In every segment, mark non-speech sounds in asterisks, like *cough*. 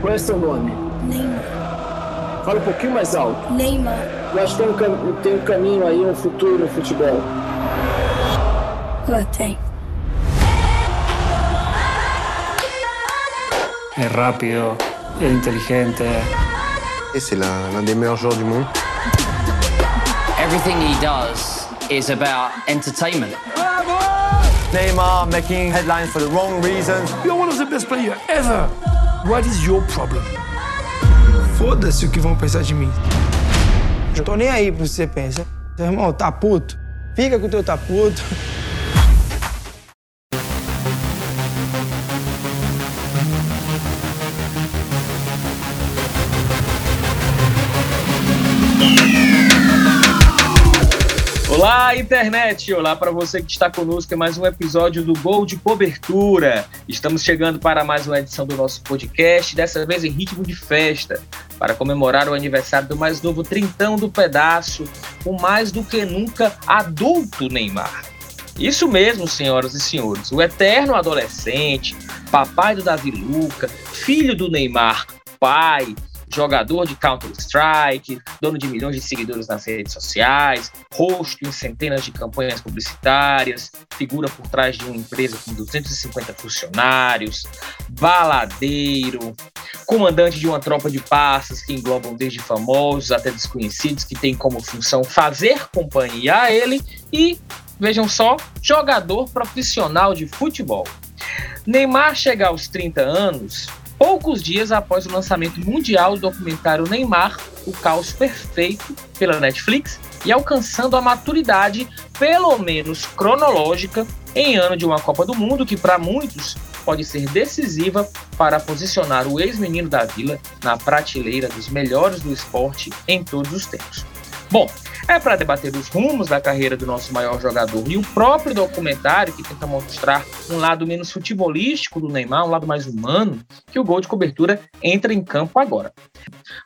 Qual é seu nome? Neymar. Fala um pouquinho mais alto. Neymar. Eu acho que tem um, cam tem um caminho aí, um futuro no futebol. Lá tem. Es rápido, es inteligente. C'est l'un des meilleurs joueurs du monde. Everything he does is about entertainment. Neymar making headlines for the wrong reasons. You're one of the best players ever. What is your problem? Foda-se o que vão pensar de mim. Eu tô nem aí pro que você pensa. Seu irmão, tá puto? Fica com o teu tá puto. Olá, internet! Olá para você que está conosco em mais um episódio do Gol de Cobertura. Estamos chegando para mais uma edição do nosso podcast, dessa vez em ritmo de festa, para comemorar o aniversário do mais novo trintão do pedaço, o mais do que nunca adulto Neymar. Isso mesmo, senhoras e senhores, o eterno adolescente, papai do Davi Luca, filho do Neymar, pai, jogador de Counter-Strike, dono de milhões de seguidores nas redes sociais, rosto em centenas de campanhas publicitárias, figura por trás de uma empresa com 250 funcionários, baladeiro, comandante de uma tropa de passas que englobam desde famosos até desconhecidos que tem como função fazer companhia a ele e, vejam só, jogador profissional de futebol. Neymar chega aos 30 anos poucos dias após o lançamento mundial do documentário Neymar, O Caos Perfeito, pela Netflix, e alcançando a maturidade, pelo menos cronológica, em ano de uma Copa do Mundo que, para muitos, pode ser decisiva para posicionar o ex-menino da Vila na prateleira dos melhores do esporte em todos os tempos. Bom, é para debater os rumos da carreira do nosso maior jogador e o próprio documentário que tenta mostrar um lado menos futebolístico do Neymar, um lado mais humano, que o Gol de Cobertura entra em campo agora.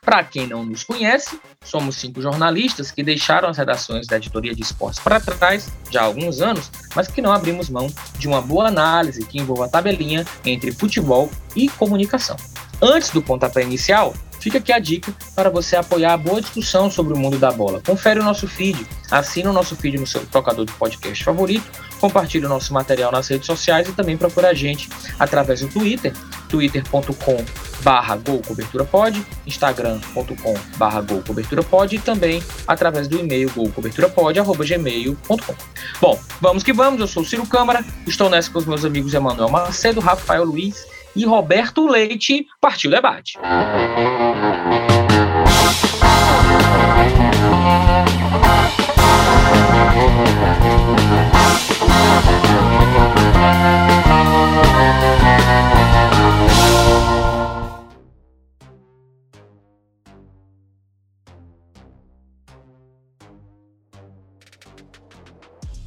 Para quem não nos conhece, somos cinco jornalistas que deixaram as redações da editoria de esportes para trás já há alguns anos, mas que não abrimos mão de uma boa análise que envolva a tabelinha entre futebol e comunicação. Antes do pontapé inicial, Fica aqui a dica para você apoiar a boa discussão sobre o mundo da bola. Confere o nosso feed, assina o nosso feed no seu tocador de podcast favorito, compartilhe o nosso material nas redes sociais e também procura a gente através do Twitter, twitter.com barra golcoberturapod, instagram.com barra golcoberturapod e também através do e-mail golcoberturapod.gmail.com Bom, vamos que vamos, eu sou o Ciro Câmara, estou nessa com os meus amigos Emanuel Macedo, Rafael Luiz e Roberto Leite. Partiu o debate.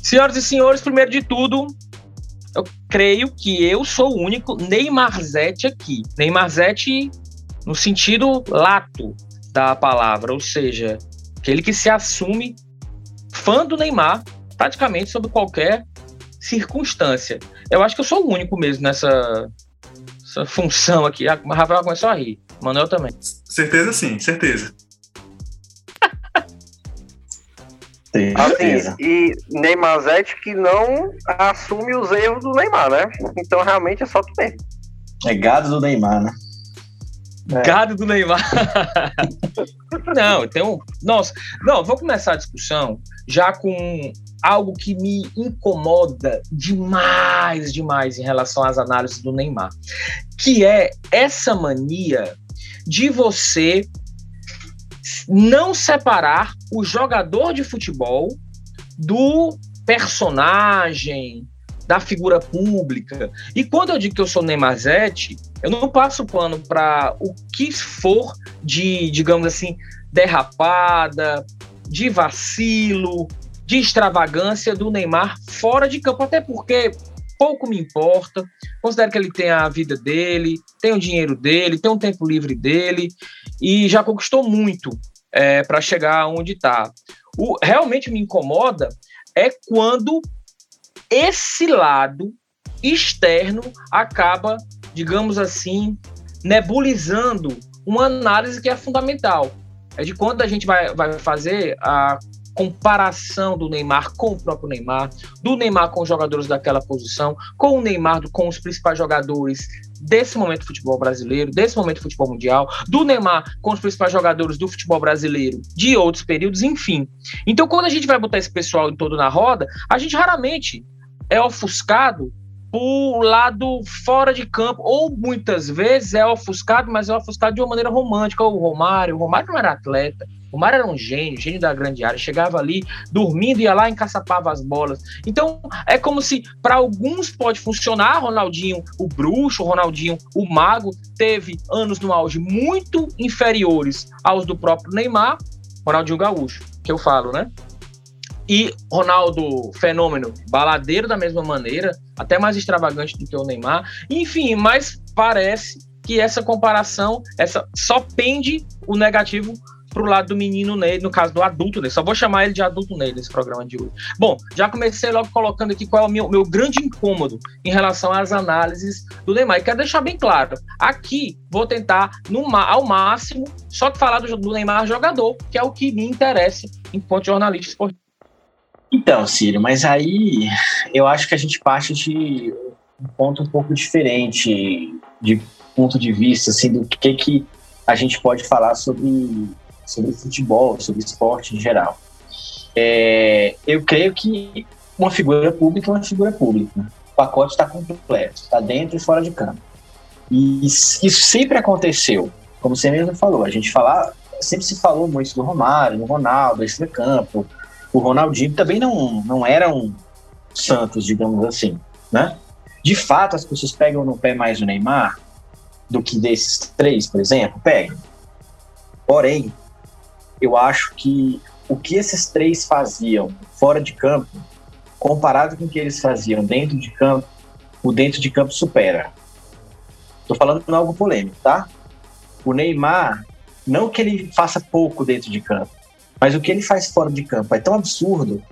Senhoras e senhores, primeiro de tudo, eu creio que eu sou o único Neymarzete aqui. Neymarzete no sentido lato da palavra, ou seja, aquele que se assume fã do Neymar praticamente sob qualquer circunstância. Eu acho que eu sou o único mesmo nessa função aqui. Ah, Rafael começou a rir. Manuel também. Certeza sim, certeza. *laughs* Assim, e Neymar Zete que não assume os erros do Neymar, né? Então realmente é só tu mesmo. É gado do Neymar, né? É. Gado do Neymar. *laughs* não, tem um. Nossa, não, vou começar a discussão já com algo que me incomoda demais, demais em relação às análises do Neymar, que é essa mania de você não separar o jogador de futebol do personagem, da figura pública. E quando eu digo que eu sou Neymarzete, eu não passo pano para o que for de, digamos assim, derrapada, de vacilo, de extravagância do Neymar fora de campo, até porque pouco me importa. Considero que ele tem a vida dele, tem o dinheiro dele, tem o tempo livre dele e já conquistou muito é, para chegar onde está. O realmente me incomoda é quando esse lado externo acaba, digamos assim, nebulizando uma análise que é fundamental. É de quando a gente vai, vai fazer a comparação do Neymar com o próprio Neymar, do Neymar com os jogadores daquela posição, com o Neymar com os principais jogadores desse momento do futebol brasileiro, desse momento do futebol mundial, do Neymar com os principais jogadores do futebol brasileiro de outros períodos, enfim. Então, quando a gente vai botar esse pessoal todo na roda, a gente raramente é ofuscado por lado fora de campo, ou muitas vezes é ofuscado, mas é ofuscado de uma maneira romântica. O Romário, o Romário não era atleta, o Romário era um gênio, gênio da grande área, chegava ali dormindo, ia lá e encaçapava as bolas. Então, é como se para alguns pode funcionar, Ronaldinho, o bruxo, Ronaldinho, o mago, teve anos no auge muito inferiores aos do próprio Neymar, Ronaldinho Gaúcho, que eu falo, né? E Ronaldo, fenômeno, baladeiro da mesma maneira, até mais extravagante do que o Neymar. Enfim, mas parece que essa comparação essa só pende o negativo pro lado do menino nele, no caso do adulto nele. Só vou chamar ele de adulto nele nesse programa de hoje. Bom, já comecei logo colocando aqui qual é o meu, meu grande incômodo em relação às análises do Neymar. E quero deixar bem claro: aqui vou tentar, no, ao máximo, só falar do, do Neymar jogador, que é o que me interessa enquanto jornalista esportivo. Então, Círio, mas aí eu acho que a gente parte de um ponto um pouco diferente, de ponto de vista, assim, do que, que a gente pode falar sobre, sobre futebol, sobre esporte em geral. É, eu creio que uma figura pública é uma figura pública. O pacote está completo, está dentro e fora de campo. E isso sempre aconteceu, como você mesmo falou. A gente falar, sempre se falou muito do Romário, do Ronaldo, esse campo, o Ronaldinho também não, não era um Santos, digamos assim, né? De fato, as pessoas pegam no pé mais o Neymar do que desses três, por exemplo, pegam. Porém, eu acho que o que esses três faziam fora de campo, comparado com o que eles faziam dentro de campo, o dentro de campo supera. Tô falando algo polêmico, tá? O Neymar, não que ele faça pouco dentro de campo, mas o que ele faz fora de campo é tão absurdo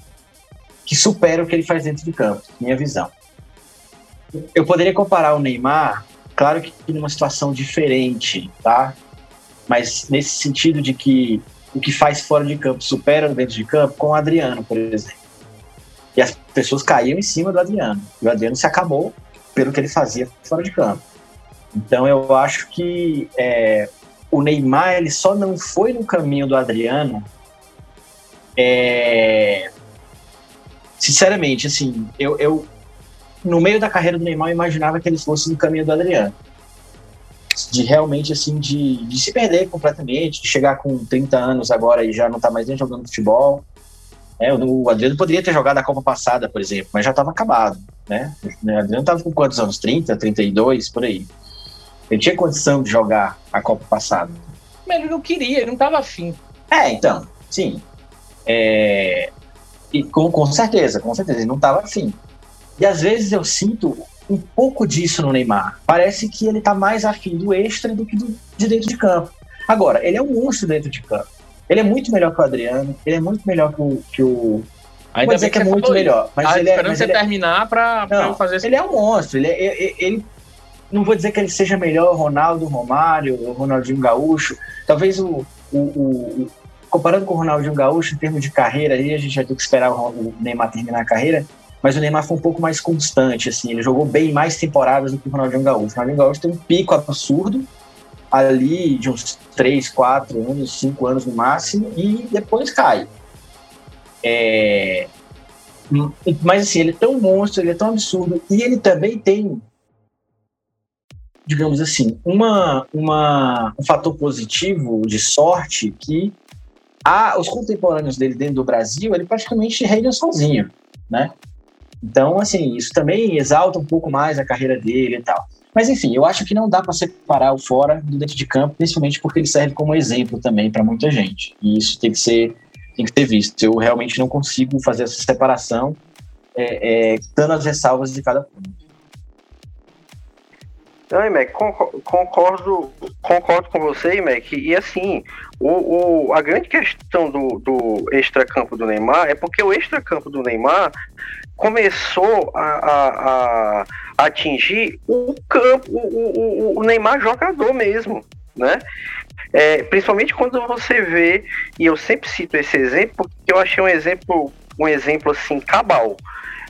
que supera o que ele faz dentro de campo, minha visão. Eu poderia comparar o Neymar, claro que numa situação diferente, tá? Mas nesse sentido de que o que faz fora de campo supera dentro de campo, com o Adriano, por exemplo. E as pessoas caíam em cima do Adriano. E o Adriano se acabou pelo que ele fazia fora de campo. Então eu acho que é, o Neymar ele só não foi no caminho do Adriano é... Sinceramente, assim, eu, eu, no meio da carreira do Neymar, eu imaginava que ele fosse no caminho do Adriano. De realmente, assim, de, de se perder completamente, de chegar com 30 anos agora e já não tá mais nem jogando futebol. É, o Adriano poderia ter jogado a Copa passada, por exemplo, mas já estava acabado, né? O Adriano estava com quantos anos? 30, 32, por aí. Ele tinha condição de jogar a Copa passada. Mas ele não queria, ele não estava afim. É, então, sim. É, e com, com certeza, com certeza, ele não estava afim. E às vezes eu sinto um pouco disso no Neymar. Parece que ele está mais afim do extra do que do, de dentro de campo. Agora, ele é um monstro dentro de campo. Ele é muito melhor que o Adriano, ele é muito melhor que o. Que o Ainda bem que, é muito melhor. Mas ah, ele é, mas você ele é... terminar para eu fazer Ele é um monstro. Ele, é, ele, ele, não vou dizer que ele seja melhor Ronaldo, Romário, Ronaldinho Gaúcho. Talvez o, o, o, comparando com o Ronaldinho Gaúcho, em termos de carreira, aí a gente vai ter que esperar o Neymar terminar a carreira, mas o Neymar foi um pouco mais constante, assim, ele jogou bem mais temporadas do que o Ronaldinho Gaúcho. O Ronaldinho Gaúcho tem um pico absurdo, ali de uns 3, 4 anos, 5 anos no máximo, e depois cai. É... Mas assim, ele é tão monstro, ele é tão absurdo, e ele também tem, digamos assim, uma, uma, um fator positivo de sorte que a, os contemporâneos dele dentro do Brasil, ele praticamente reina sozinho, né? Então, assim, isso também exalta um pouco mais a carreira dele e tal. Mas, enfim, eu acho que não dá para separar o fora do dentro de campo, principalmente porque ele serve como exemplo também para muita gente. E isso tem que ser, tem que ser visto. Eu realmente não consigo fazer essa separação, é, é, dando as ressalvas de cada ponto. Não, Mac, concordo, concordo com você, Mac. E assim, o, o, a grande questão do, do extracampo do Neymar é porque o extracampo do Neymar começou a, a, a atingir o campo, o, o, o Neymar jogador mesmo, né? É, principalmente quando você vê, e eu sempre cito esse exemplo, porque eu achei um exemplo, um exemplo assim, cabal.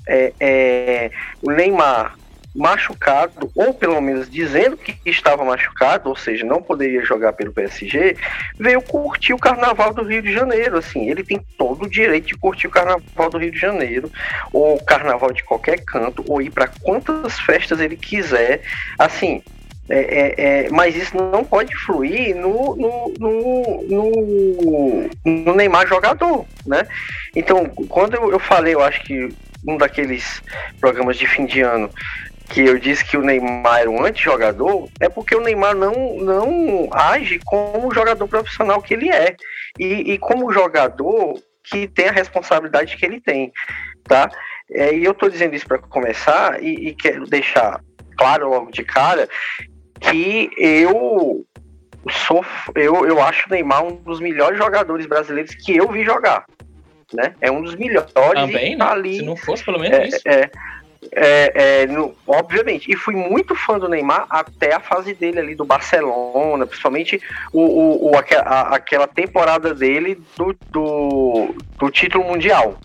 É, é, o Neymar machucado, ou pelo menos dizendo que estava machucado, ou seja, não poderia jogar pelo PSG, veio curtir o Carnaval do Rio de Janeiro. Assim, ele tem todo o direito de curtir o Carnaval do Rio de Janeiro, ou Carnaval de qualquer canto, ou ir para quantas festas ele quiser. Assim, é, é, é, mas isso não pode fluir no, no, no, no, Neymar jogador, né? Então, quando eu, eu falei, eu acho que um daqueles programas de fim de ano que eu disse que o Neymar era um antijogador, é porque o Neymar não, não age como o jogador profissional que ele é. E, e como jogador que tem a responsabilidade que ele tem, tá? É, e eu tô dizendo isso para começar e, e quero deixar claro logo de cara que eu sou eu, eu acho o Neymar um dos melhores jogadores brasileiros que eu vi jogar. Né? É um dos melhores. Também, tá né? ali, Se não fosse pelo menos é, isso. É, é, é, no, obviamente. E fui muito fã do Neymar até a fase dele ali do Barcelona, principalmente o, o, o a, aquela temporada dele do, do, do título mundial.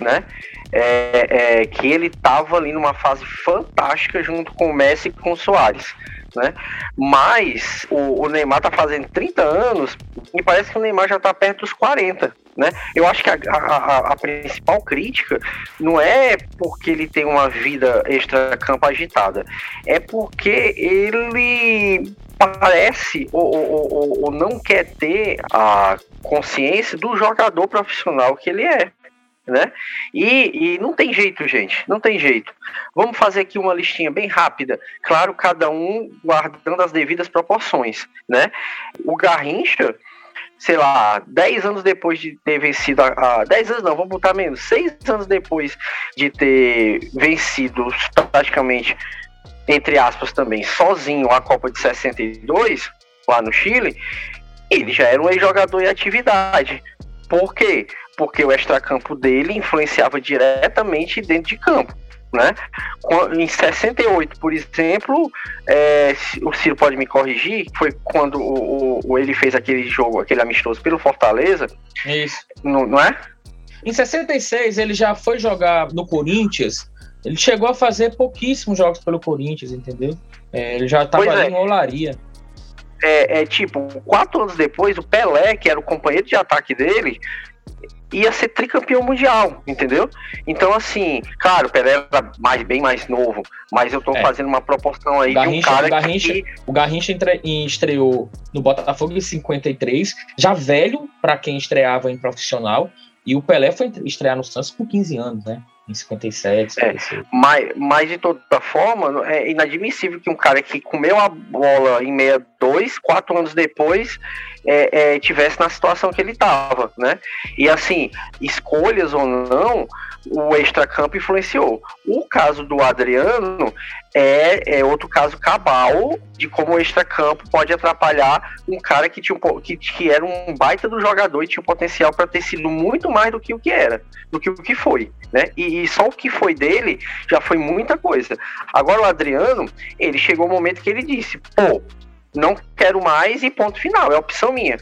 Né? É, é, que ele estava ali numa fase fantástica junto com o Messi e com o Soares né? Mas o, o, Neymar tá fazendo 30 anos e parece que o Neymar já tá perto dos 40, né? Eu acho que a, a, a principal crítica não é porque ele tem uma vida extra-campo agitada, é porque ele parece ou, ou, ou, ou não quer ter a consciência do jogador profissional que ele é né? E, e não tem jeito, gente, não tem jeito. Vamos fazer aqui uma listinha bem rápida, claro, cada um guardando as devidas proporções, né? O Garrincha, sei lá, 10 anos depois de ter vencido a, a 10 anos não, vamos botar menos, 6 anos depois de ter vencido praticamente entre aspas também, sozinho a Copa de 62 lá no Chile, ele já era um ex-jogador em atividade. Por quê? Porque o extracampo dele influenciava diretamente dentro de campo. Né? Em 68, por exemplo, é, o Ciro pode me corrigir, foi quando o, o, ele fez aquele jogo, aquele amistoso pelo Fortaleza. Isso. Não, não é? Em 66, ele já foi jogar no Corinthians. Ele chegou a fazer pouquíssimos jogos pelo Corinthians, entendeu? É, ele já estava ali é. em olaria. É, é, tipo, quatro anos depois, o Pelé, que era o companheiro de ataque dele, ia ser tricampeão mundial, entendeu? Então, assim, claro, o Pelé era mais, bem mais novo, mas eu tô é. fazendo uma proporção aí Garrincha, de um cara o Garrincha, que... O Garrincha entre, estreou no Botafogo em 53, já velho para quem estreava em profissional, e o Pelé foi estrear no Santos com 15 anos, né? Em 57, 56. É, mas, mas de toda forma, é inadmissível que um cara que comeu a bola em 62, quatro anos depois, é, é, tivesse na situação que ele estava, né? E assim, escolhas ou não, o extracampo influenciou. O caso do Adriano é, é outro caso cabal de como o extracampo pode atrapalhar um cara que, tinha um, que, que era um baita do jogador e tinha um potencial para ter sido muito mais do que o que era, do que o que foi, né? E, e, só o que foi dele já foi muita coisa. Agora o Adriano, ele chegou o um momento que ele disse, pô, não quero mais e ponto final, é opção minha.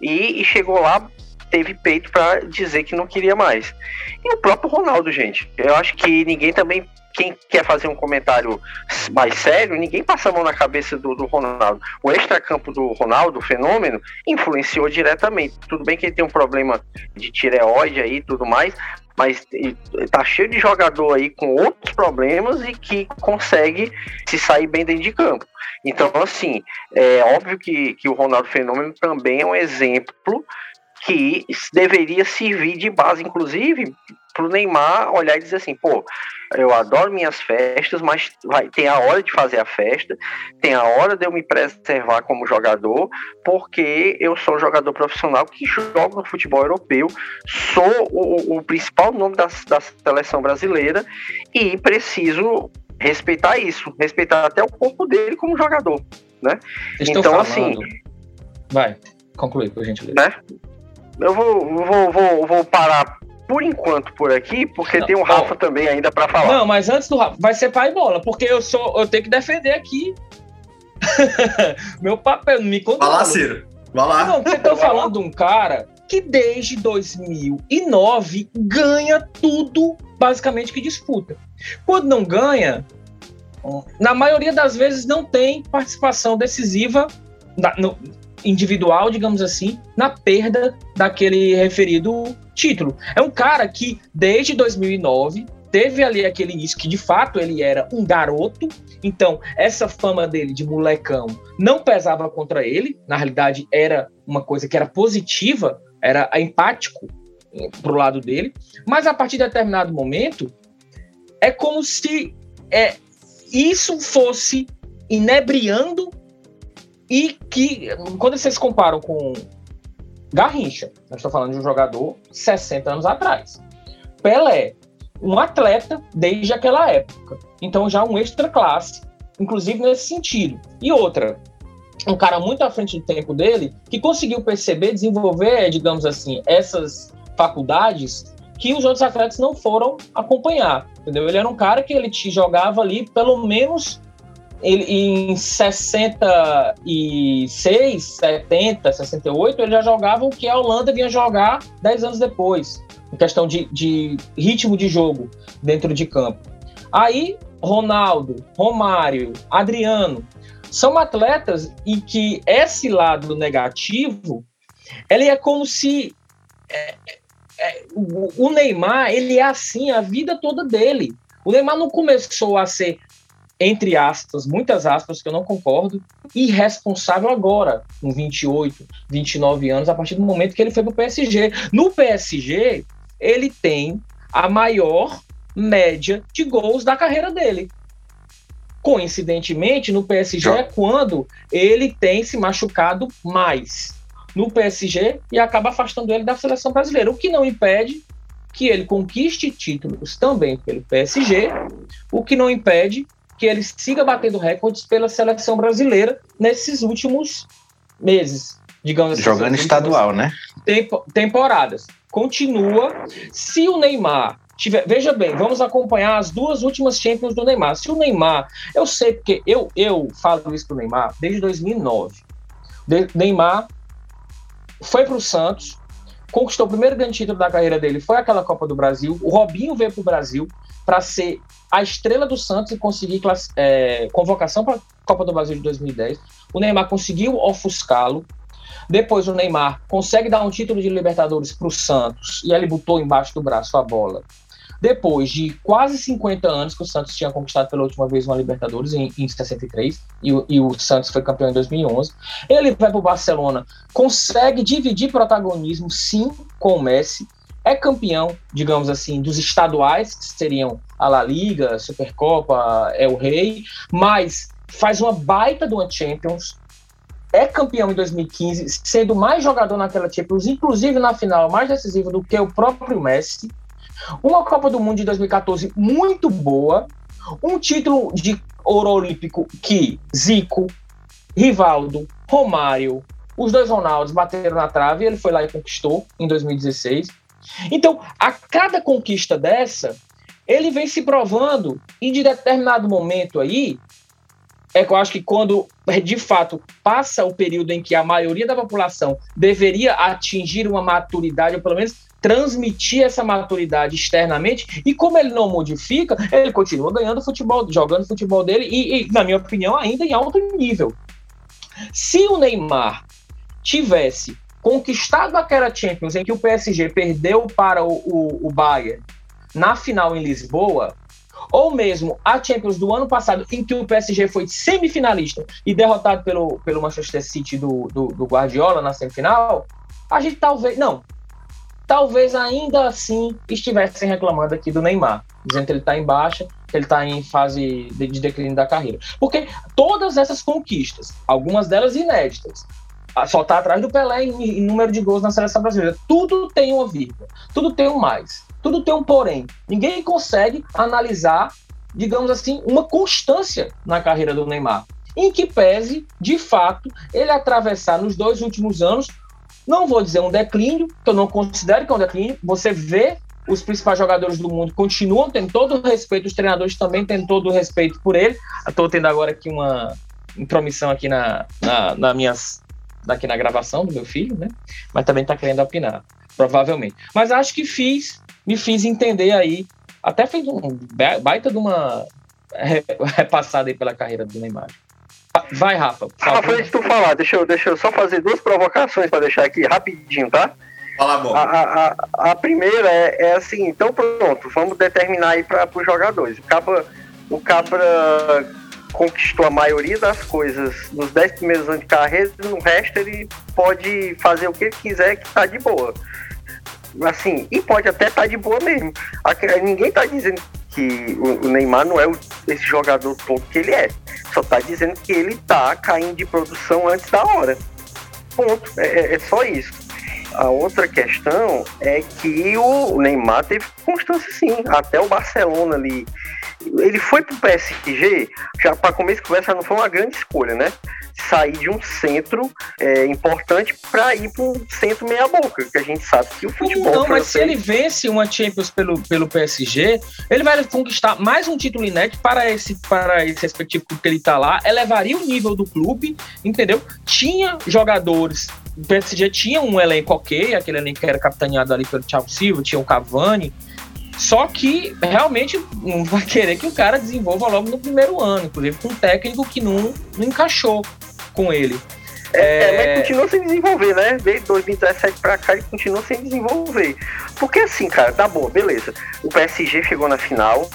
E, e chegou lá, teve peito para dizer que não queria mais. E o próprio Ronaldo, gente. Eu acho que ninguém também. Quem quer fazer um comentário mais sério, ninguém passa a mão na cabeça do, do Ronaldo. O extracampo do Ronaldo, o fenômeno, influenciou diretamente. Tudo bem que ele tem um problema de tireoide aí e tudo mais, mas tá cheio de jogador aí com outros problemas e que consegue se sair bem dentro de campo. Então, assim, é óbvio que, que o Ronaldo Fenômeno também é um exemplo que deveria servir de base, inclusive, para o Neymar olhar e dizer assim, pô, eu adoro minhas festas, mas vai, tem a hora de fazer a festa, tem a hora de eu me preservar como jogador, porque eu sou um jogador profissional que joga no futebol europeu, sou o, o principal nome da, da seleção brasileira e preciso respeitar isso, respeitar até o corpo dele como jogador, né? então, assim... Vai, conclui, por gentileza. Né? Eu vou, vou, vou, vou parar por enquanto por aqui, porque Não, tem o bom. Rafa também ainda pra falar. Não, mas antes do Rafa, vai ser pai bola, porque eu sou, eu tenho que defender aqui. *laughs* Meu papel, não me conta. Vai lá, Ciro. Vai lá. Não, porque eu tô falando de um cara que desde 2009 ganha tudo, basicamente, que disputa. Quando não ganha, na maioria das vezes não tem participação decisiva na- no- individual, digamos assim, na perda daquele referido título. É um cara que, desde 2009, teve ali aquele início que, de fato, ele era um garoto, então essa fama dele de molecão não pesava contra ele, na realidade era uma coisa que era positiva, era empático eh, pro lado dele, mas a partir de determinado momento é como se é, isso fosse inebriando e que quando vocês comparam com Garrincha, nós estamos falando de um jogador 60 anos atrás. Pelé, um atleta desde aquela época. Então já um extra classe, inclusive nesse sentido. E outra, um cara muito à frente do tempo dele, que conseguiu perceber, desenvolver, digamos assim, essas faculdades que os outros atletas não foram acompanhar, entendeu? Ele era um cara que ele te jogava ali pelo menos ele, em 66, 70, 68, ele já jogava o que a Holanda vinha jogar 10 anos depois, em questão de, de ritmo de jogo dentro de campo. Aí, Ronaldo, Romário, Adriano, são atletas e que esse lado negativo, ele é como se é, é, o, o Neymar, ele é assim a vida toda dele. O Neymar não começou a ser, entre aspas, muitas aspas, que eu não concordo, irresponsável agora, com 28, 29 anos, a partir do momento que ele foi para o PSG. No PSG, ele tem a maior média de gols da carreira dele. Coincidentemente, no PSG é quando ele tem se machucado mais no PSG e acaba afastando ele da seleção brasileira, o que não impede que ele conquiste títulos também pelo PSG, o que não impede que ele siga batendo recordes pela seleção brasileira nesses últimos meses, digamos assim. Jogando estadual, né? tempo- temporadas. Continua. Se o Neymar tiver. Veja bem, vamos acompanhar as duas últimas Champions do Neymar. Se o Neymar. Eu sei, porque eu, eu falo isso pro Neymar desde 2009. De- Neymar foi pro Santos, conquistou o primeiro grande título da carreira dele, foi aquela Copa do Brasil. O Robinho veio pro Brasil para ser a estrela do Santos e conseguir é, convocação para a Copa do Brasil de 2010. O Neymar conseguiu ofuscá-lo. Depois o Neymar consegue dar um título de Libertadores para o Santos e ele botou embaixo do braço a bola. Depois de quase 50 anos que o Santos tinha conquistado pela última vez uma Libertadores, em, em 63, e, o- e o Santos foi campeão em 2011, ele vai para o Barcelona, consegue dividir protagonismo, sim, com o Messi, é campeão, digamos assim, dos estaduais, que seriam a La Liga, Supercopa, é o Rei, mas faz uma baita uma Champions, é campeão em 2015, sendo mais jogador naquela Champions, inclusive na final, mais decisivo do que o próprio Messi. Uma Copa do Mundo de 2014 muito boa, um título de ouro olímpico que Zico, Rivaldo, Romário, os dois Ronaldos bateram na trave, ele foi lá e conquistou em 2016. Então, a cada conquista dessa, ele vem se provando e de determinado momento aí, é que eu acho que quando de fato passa o período em que a maioria da população deveria atingir uma maturidade, ou pelo menos transmitir essa maturidade externamente, e como ele não modifica, ele continua ganhando futebol, jogando futebol dele, e, e, na minha opinião, ainda em alto nível. Se o Neymar tivesse conquistado aquela Champions em que o PSG perdeu para o, o, o Bayern na final em Lisboa, ou mesmo a Champions do ano passado, em que o PSG foi semifinalista e derrotado pelo, pelo Manchester City do, do, do Guardiola na semifinal, a gente talvez. Não. Talvez ainda assim estivessem reclamando aqui do Neymar, dizendo que ele está em baixa, que ele está em fase de, de declínio da carreira. Porque todas essas conquistas, algumas delas inéditas, só está atrás do Pelé em, em número de gols na seleção brasileira. Tudo tem uma vírgula, tudo tem um mais, tudo tem um porém. Ninguém consegue analisar, digamos assim, uma constância na carreira do Neymar, em que pese, de fato, ele atravessar nos dois últimos anos, não vou dizer um declínio, que eu não considero que é um declínio, você vê os principais jogadores do mundo continuam tendo todo o respeito, os treinadores também têm todo o respeito por ele. Estou tendo agora aqui uma intromissão aqui na, na, na minhas, aqui na gravação do meu filho, né? Mas também está querendo opinar, provavelmente. Mas acho que fiz, me fiz entender aí, até fez um baita de uma repassada aí pela carreira do Neymar. Vai, Rafa. Rafa, antes de tu falar, deixa eu, deixa eu só fazer duas provocações para deixar aqui rapidinho, tá? Fala bom. A, a, a primeira é, é, assim, então pronto, vamos determinar aí para os jogadores. O Cabra, o Cabra conquistou a maioria das coisas nos 10 primeiros anos de carreira, no resto ele pode fazer o que ele quiser que tá de boa. Assim, e pode até estar tá de boa mesmo. Ninguém tá dizendo que o Neymar não é esse jogador todo que ele é. Só tá dizendo que ele tá caindo de produção antes da hora. Ponto. É, é, é só isso. A outra questão é que o Neymar teve constância sim, até o Barcelona ali. Ele foi pro PSG, já para começo de conversa não foi uma grande escolha, né? Sair de um centro é, importante para ir para um centro meia-boca, que a gente sabe que o futebol. Não, mas se ele vence uma Champions pelo, pelo PSG, ele vai conquistar mais um título inédito para esse, para esse respectivo clube que ele tá lá, elevaria o nível do clube, entendeu? Tinha jogadores o PSG tinha um elenco ok, aquele elenco que era capitaneado ali pelo Thiago Silva, tinha o Cavani, só que realmente não vai querer que o cara desenvolva logo no primeiro ano, inclusive com um técnico que não, não encaixou com ele. É, é... mas continua sem desenvolver, né? Desde 2017 pra cá ele continua sem desenvolver. Porque assim, cara, tá bom, beleza. O PSG chegou na final,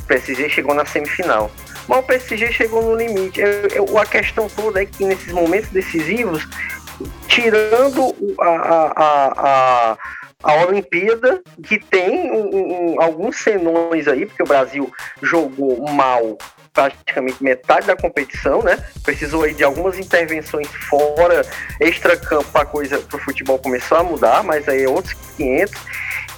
o PSG chegou na semifinal. Mas o PSG chegou no limite. Eu, eu, a questão toda é que nesses momentos decisivos tirando a, a, a, a Olimpíada, que tem um, um, alguns senões aí, porque o Brasil jogou mal praticamente metade da competição, né? Precisou aí de algumas intervenções fora, extra-campo, para coisa para o futebol começar a mudar, mas aí é outros 500.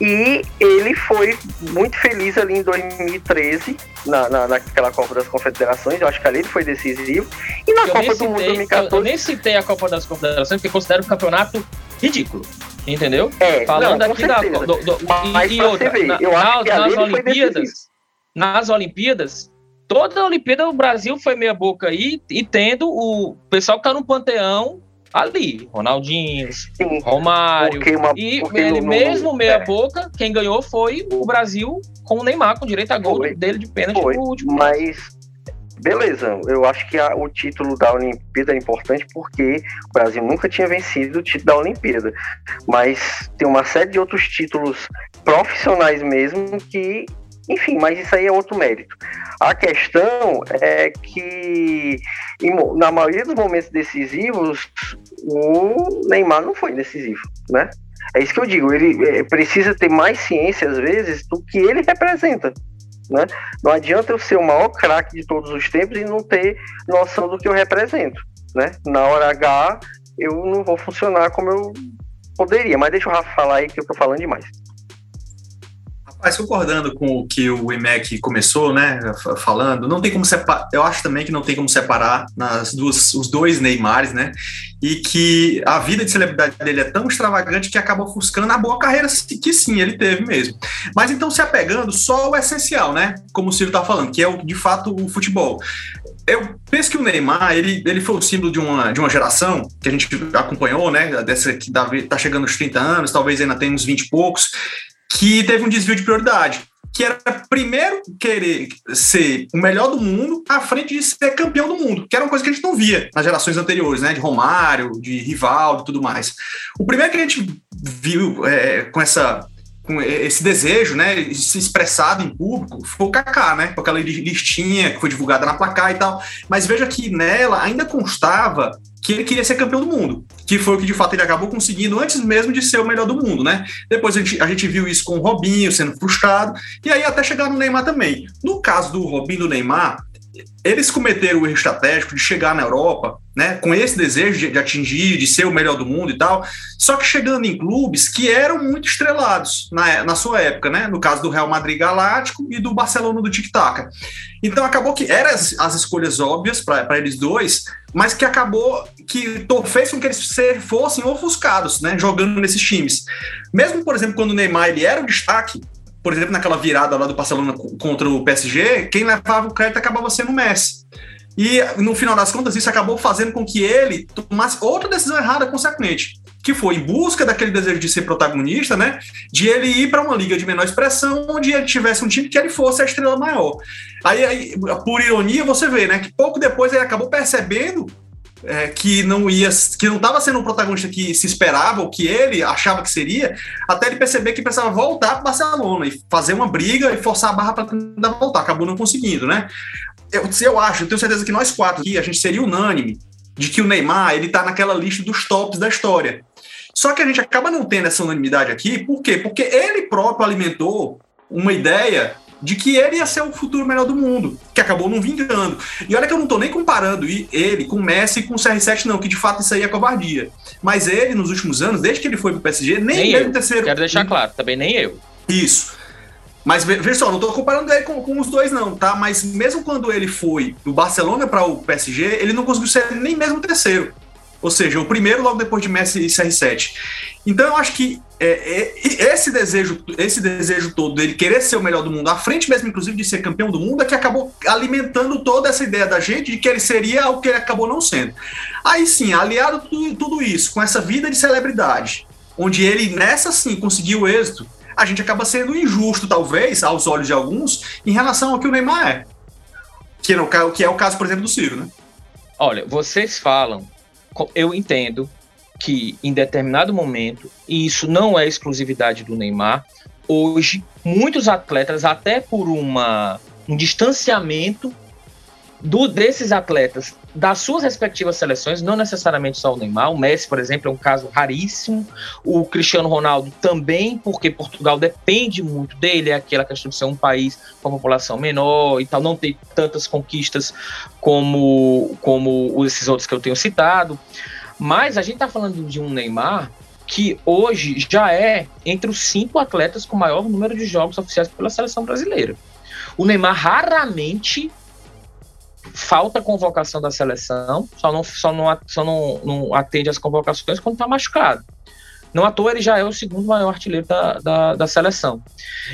E ele foi muito feliz ali em 2013, na, na, naquela Copa das Confederações. Eu acho que ali ele foi decisivo. E na eu Copa do citei, Mundo 2014. Eu, eu, nem citei a Copa das Confederações, porque considero o campeonato ridículo. Entendeu? É, Falando não, aqui da. Do, do, Mas e, e outra, ver, na, nas, nas Olimpíadas. Nas Olimpíadas, toda a Olimpíada o Brasil foi meia boca aí e tendo o pessoal que tá no panteão ali, Ronaldinho, Sim, Romário. Uma, e ele no, mesmo no, meia é. boca, quem ganhou foi o Brasil com o Neymar, com direito a gol foi, dele de pênalti foi, último. Mas beleza, eu acho que a, o título da Olimpíada é importante porque o Brasil nunca tinha vencido o título da Olimpíada. Mas tem uma série de outros títulos profissionais mesmo que enfim, mas isso aí é outro mérito. A questão é que, na maioria dos momentos decisivos, o Neymar não foi decisivo, né? É isso que eu digo, ele é, precisa ter mais ciência, às vezes, do que ele representa. Né? Não adianta eu ser o maior craque de todos os tempos e não ter noção do que eu represento. Né? Na hora H, eu não vou funcionar como eu poderia. Mas deixa o Rafa falar aí que eu tô falando demais. Mas concordando com o que o IMEC começou, né, falando, não tem como separar, eu acho também que não tem como separar nas duas, os dois Neymares, né, e que a vida de celebridade dele é tão extravagante que acaba ofuscando a boa carreira que sim, ele teve mesmo. Mas então se apegando só ao essencial, né, como o Ciro tá falando, que é o, de fato o futebol eu penso que o Neymar, ele, ele foi o símbolo de uma, de uma geração que a gente acompanhou, né? Dessa que tá chegando aos 30 anos, talvez ainda tenha uns 20 e poucos, que teve um desvio de prioridade, que era primeiro querer ser o melhor do mundo à frente de ser campeão do mundo, que era uma coisa que a gente não via nas gerações anteriores, né? De Romário, de Rivaldo e tudo mais. O primeiro que a gente viu é, com essa com esse desejo, né, se expressado em público, foi o Kaká, né, com aquela listinha que foi divulgada na placar e tal. Mas veja que nela ainda constava que ele queria ser campeão do mundo, que foi o que de fato ele acabou conseguindo antes mesmo de ser o melhor do mundo, né? Depois a gente, a gente viu isso com o Robinho sendo frustrado, e aí até chegar no Neymar também. No caso do Robinho do Neymar, eles cometeram o erro estratégico de chegar na Europa, né, com esse desejo de, de, atingir, de ser o melhor do mundo e tal, só que chegando em clubes que eram muito estrelados na, na sua época, né, no caso do Real Madrid Galáctico e do Barcelona do Tic Tac. Então acabou que eram as, as escolhas óbvias para eles dois, mas que acabou que fez com que eles fossem ofuscados, né, jogando nesses times. Mesmo, por exemplo, quando o Neymar ele era o destaque, por exemplo, naquela virada lá do Barcelona contra o PSG, quem levava o crédito acabava sendo o Messi. E no final das contas, isso acabou fazendo com que ele tomasse outra decisão errada, consequentemente, que foi em busca daquele desejo de ser protagonista, né? De ele ir para uma liga de menor expressão, onde ele tivesse um time que ele fosse a estrela maior. Aí, aí por ironia, você vê, né? Que pouco depois ele acabou percebendo é, que não ia, que não estava sendo um protagonista que se esperava, ou que ele achava que seria, até ele perceber que precisava voltar para Barcelona e fazer uma briga e forçar a barra para tentar voltar. Acabou não conseguindo, né? Eu, eu acho, eu tenho certeza que nós quatro aqui, a gente seria unânime de que o Neymar ele tá naquela lista dos tops da história. Só que a gente acaba não tendo essa unanimidade aqui, por quê? Porque ele próprio alimentou uma ideia de que ele ia ser o futuro melhor do mundo, que acabou não vingando. E olha que eu não tô nem comparando ele com o Messi e com o CR7, não, que de fato isso aí é covardia. Mas ele, nos últimos anos, desde que ele foi pro PSG, nem, nem terceiro. Quero deixar claro, também nem eu. Isso. Mas veja só, não tô comparando ele com, com, os dois, não, tá? Mas mesmo quando ele foi do Barcelona para o PSG, ele não conseguiu ser nem mesmo terceiro. Ou seja, o primeiro logo depois de Messi e CR7. Então eu acho que é, é, esse desejo, esse desejo todo dele querer ser o melhor do mundo, à frente mesmo, inclusive, de ser campeão do mundo, é que acabou alimentando toda essa ideia da gente de que ele seria o que ele acabou não sendo. Aí sim, aliado tudo, tudo isso, com essa vida de celebridade, onde ele nessa sim conseguiu êxito, a gente acaba sendo injusto, talvez, aos olhos de alguns, em relação ao que o Neymar é. Que, no, que é o caso, por exemplo, do Ciro, né? Olha, vocês falam eu entendo que em determinado momento, e isso não é exclusividade do Neymar, hoje muitos atletas, até por uma, um distanciamento do, desses atletas das suas respectivas seleções, não necessariamente só o Neymar, o Messi, por exemplo, é um caso raríssimo, o Cristiano Ronaldo também, porque Portugal depende muito dele, é aquela questão de ser um país com população menor e tal, não ter tantas conquistas como, como esses outros que eu tenho citado, mas a gente está falando de um Neymar que hoje já é entre os cinco atletas com maior número de jogos oficiais pela seleção brasileira. O Neymar raramente falta convocação da seleção, só não, só não, só não, não atende as convocações quando está machucado. Não à toa ele já é o segundo maior artilheiro da, da, da seleção.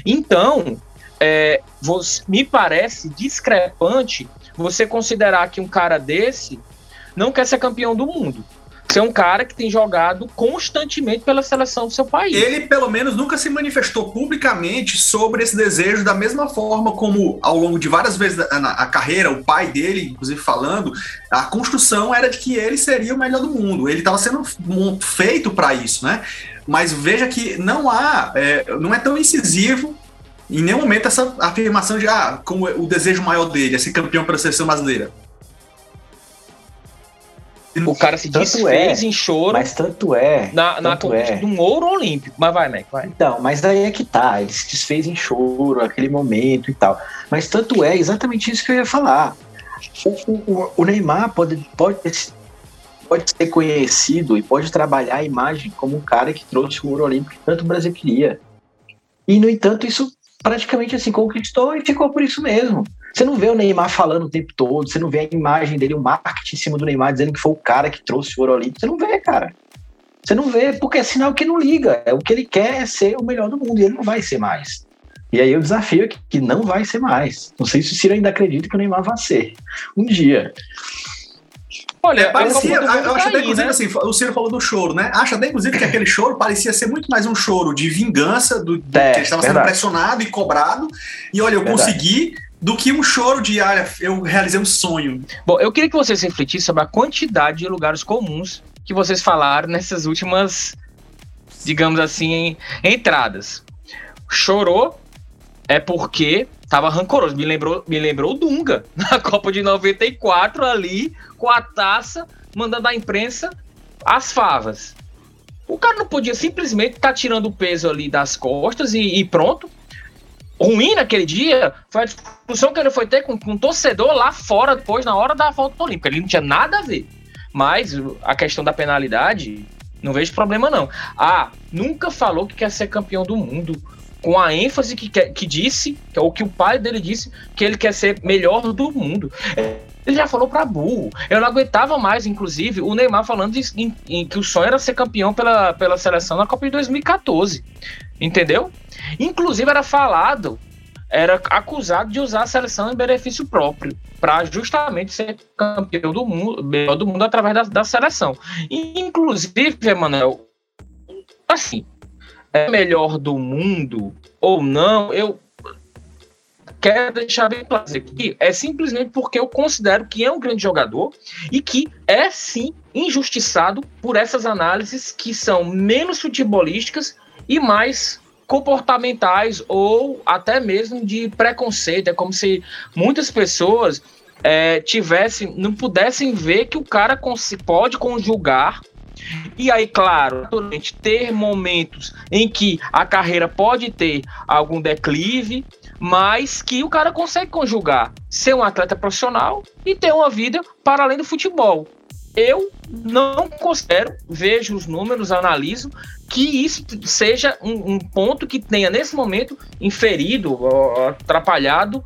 Então, é, me parece discrepante você considerar que um cara desse não quer ser campeão do mundo ser um cara que tem jogado constantemente pela seleção do seu país. Ele, pelo menos, nunca se manifestou publicamente sobre esse desejo, da mesma forma como, ao longo de várias vezes na, a carreira, o pai dele, inclusive, falando, a construção era de que ele seria o melhor do mundo. Ele estava sendo feito para isso, né? Mas veja que não há, é, não é tão incisivo em nenhum momento essa afirmação de ah, como o desejo maior dele é ser campeão pela seleção brasileira. O cara se tanto desfez é, em choro. Mas tanto é. Na, na conquista é. de um ouro olímpico. Mas vai, Mac, vai. Então, mas daí é que tá. Ele se desfez em choro, aquele momento e tal. Mas tanto é exatamente isso que eu ia falar. O, o, o Neymar pode, pode, pode ser conhecido e pode trabalhar a imagem como um cara que trouxe o ouro olímpico que tanto o Brasil queria. E, no entanto, isso praticamente assim conquistou e ficou por isso mesmo. Você não vê o Neymar falando o tempo todo, você não vê a imagem dele, o marketing em cima do Neymar dizendo que foi o cara que trouxe o ouro olímpico. Você não vê, cara. Você não vê, porque é sinal que não liga. É o que ele quer é ser o melhor do mundo e ele não vai ser mais. E aí o desafio é que, que não vai ser mais. Não sei se o Ciro ainda acredita que o Neymar vai ser. Um dia. Olha, é, parecia, eu, acho até, inclusive, né? assim, o Ciro falou do choro, né? Acho até, inclusive, que aquele choro parecia ser muito mais um choro de vingança, do, do é, que ele estava sendo pressionado e cobrado. E olha, eu verdade. consegui, do que um choro de área. Ah, eu realizei um sonho. Bom, eu queria que vocês refletissem sobre a quantidade de lugares comuns que vocês falaram nessas últimas, digamos assim, entradas. Chorou é porque tava rancoroso. Me lembrou, me lembrou o Dunga *laughs* na Copa de 94 ali com a taça mandando a imprensa as favas. O cara não podia simplesmente estar tá tirando o peso ali das costas e, e pronto ruim naquele dia foi a discussão que ele foi ter com, com um torcedor lá fora depois, na hora da volta olímpica. Ele não tinha nada a ver. Mas a questão da penalidade, não vejo problema não. Ah, nunca falou que quer ser campeão do mundo. Com a ênfase que, que, que disse, ou que o pai dele disse, que ele quer ser melhor do mundo. ele já falou pra burro. Eu não aguentava mais, inclusive, o Neymar falando em, em, em que o sonho era ser campeão pela, pela seleção na Copa de 2014. Entendeu? Inclusive era falado, era acusado de usar a seleção em benefício próprio, para justamente ser campeão do mundo, melhor do mundo através da, da seleção. Inclusive, Emanuel, assim, é melhor do mundo ou não, eu quero deixar bem claro aqui, é simplesmente porque eu considero que é um grande jogador e que é sim injustiçado por essas análises que são menos futebolísticas e mais comportamentais ou até mesmo de preconceito. É como se muitas pessoas é, tivessem, não pudessem ver que o cara pode conjugar e aí, claro, ter momentos em que a carreira pode ter algum declive, mas que o cara consegue conjugar ser um atleta profissional e ter uma vida para além do futebol. Eu não considero, vejo os números, analiso, que isso seja um, um ponto que tenha, nesse momento, inferido, atrapalhado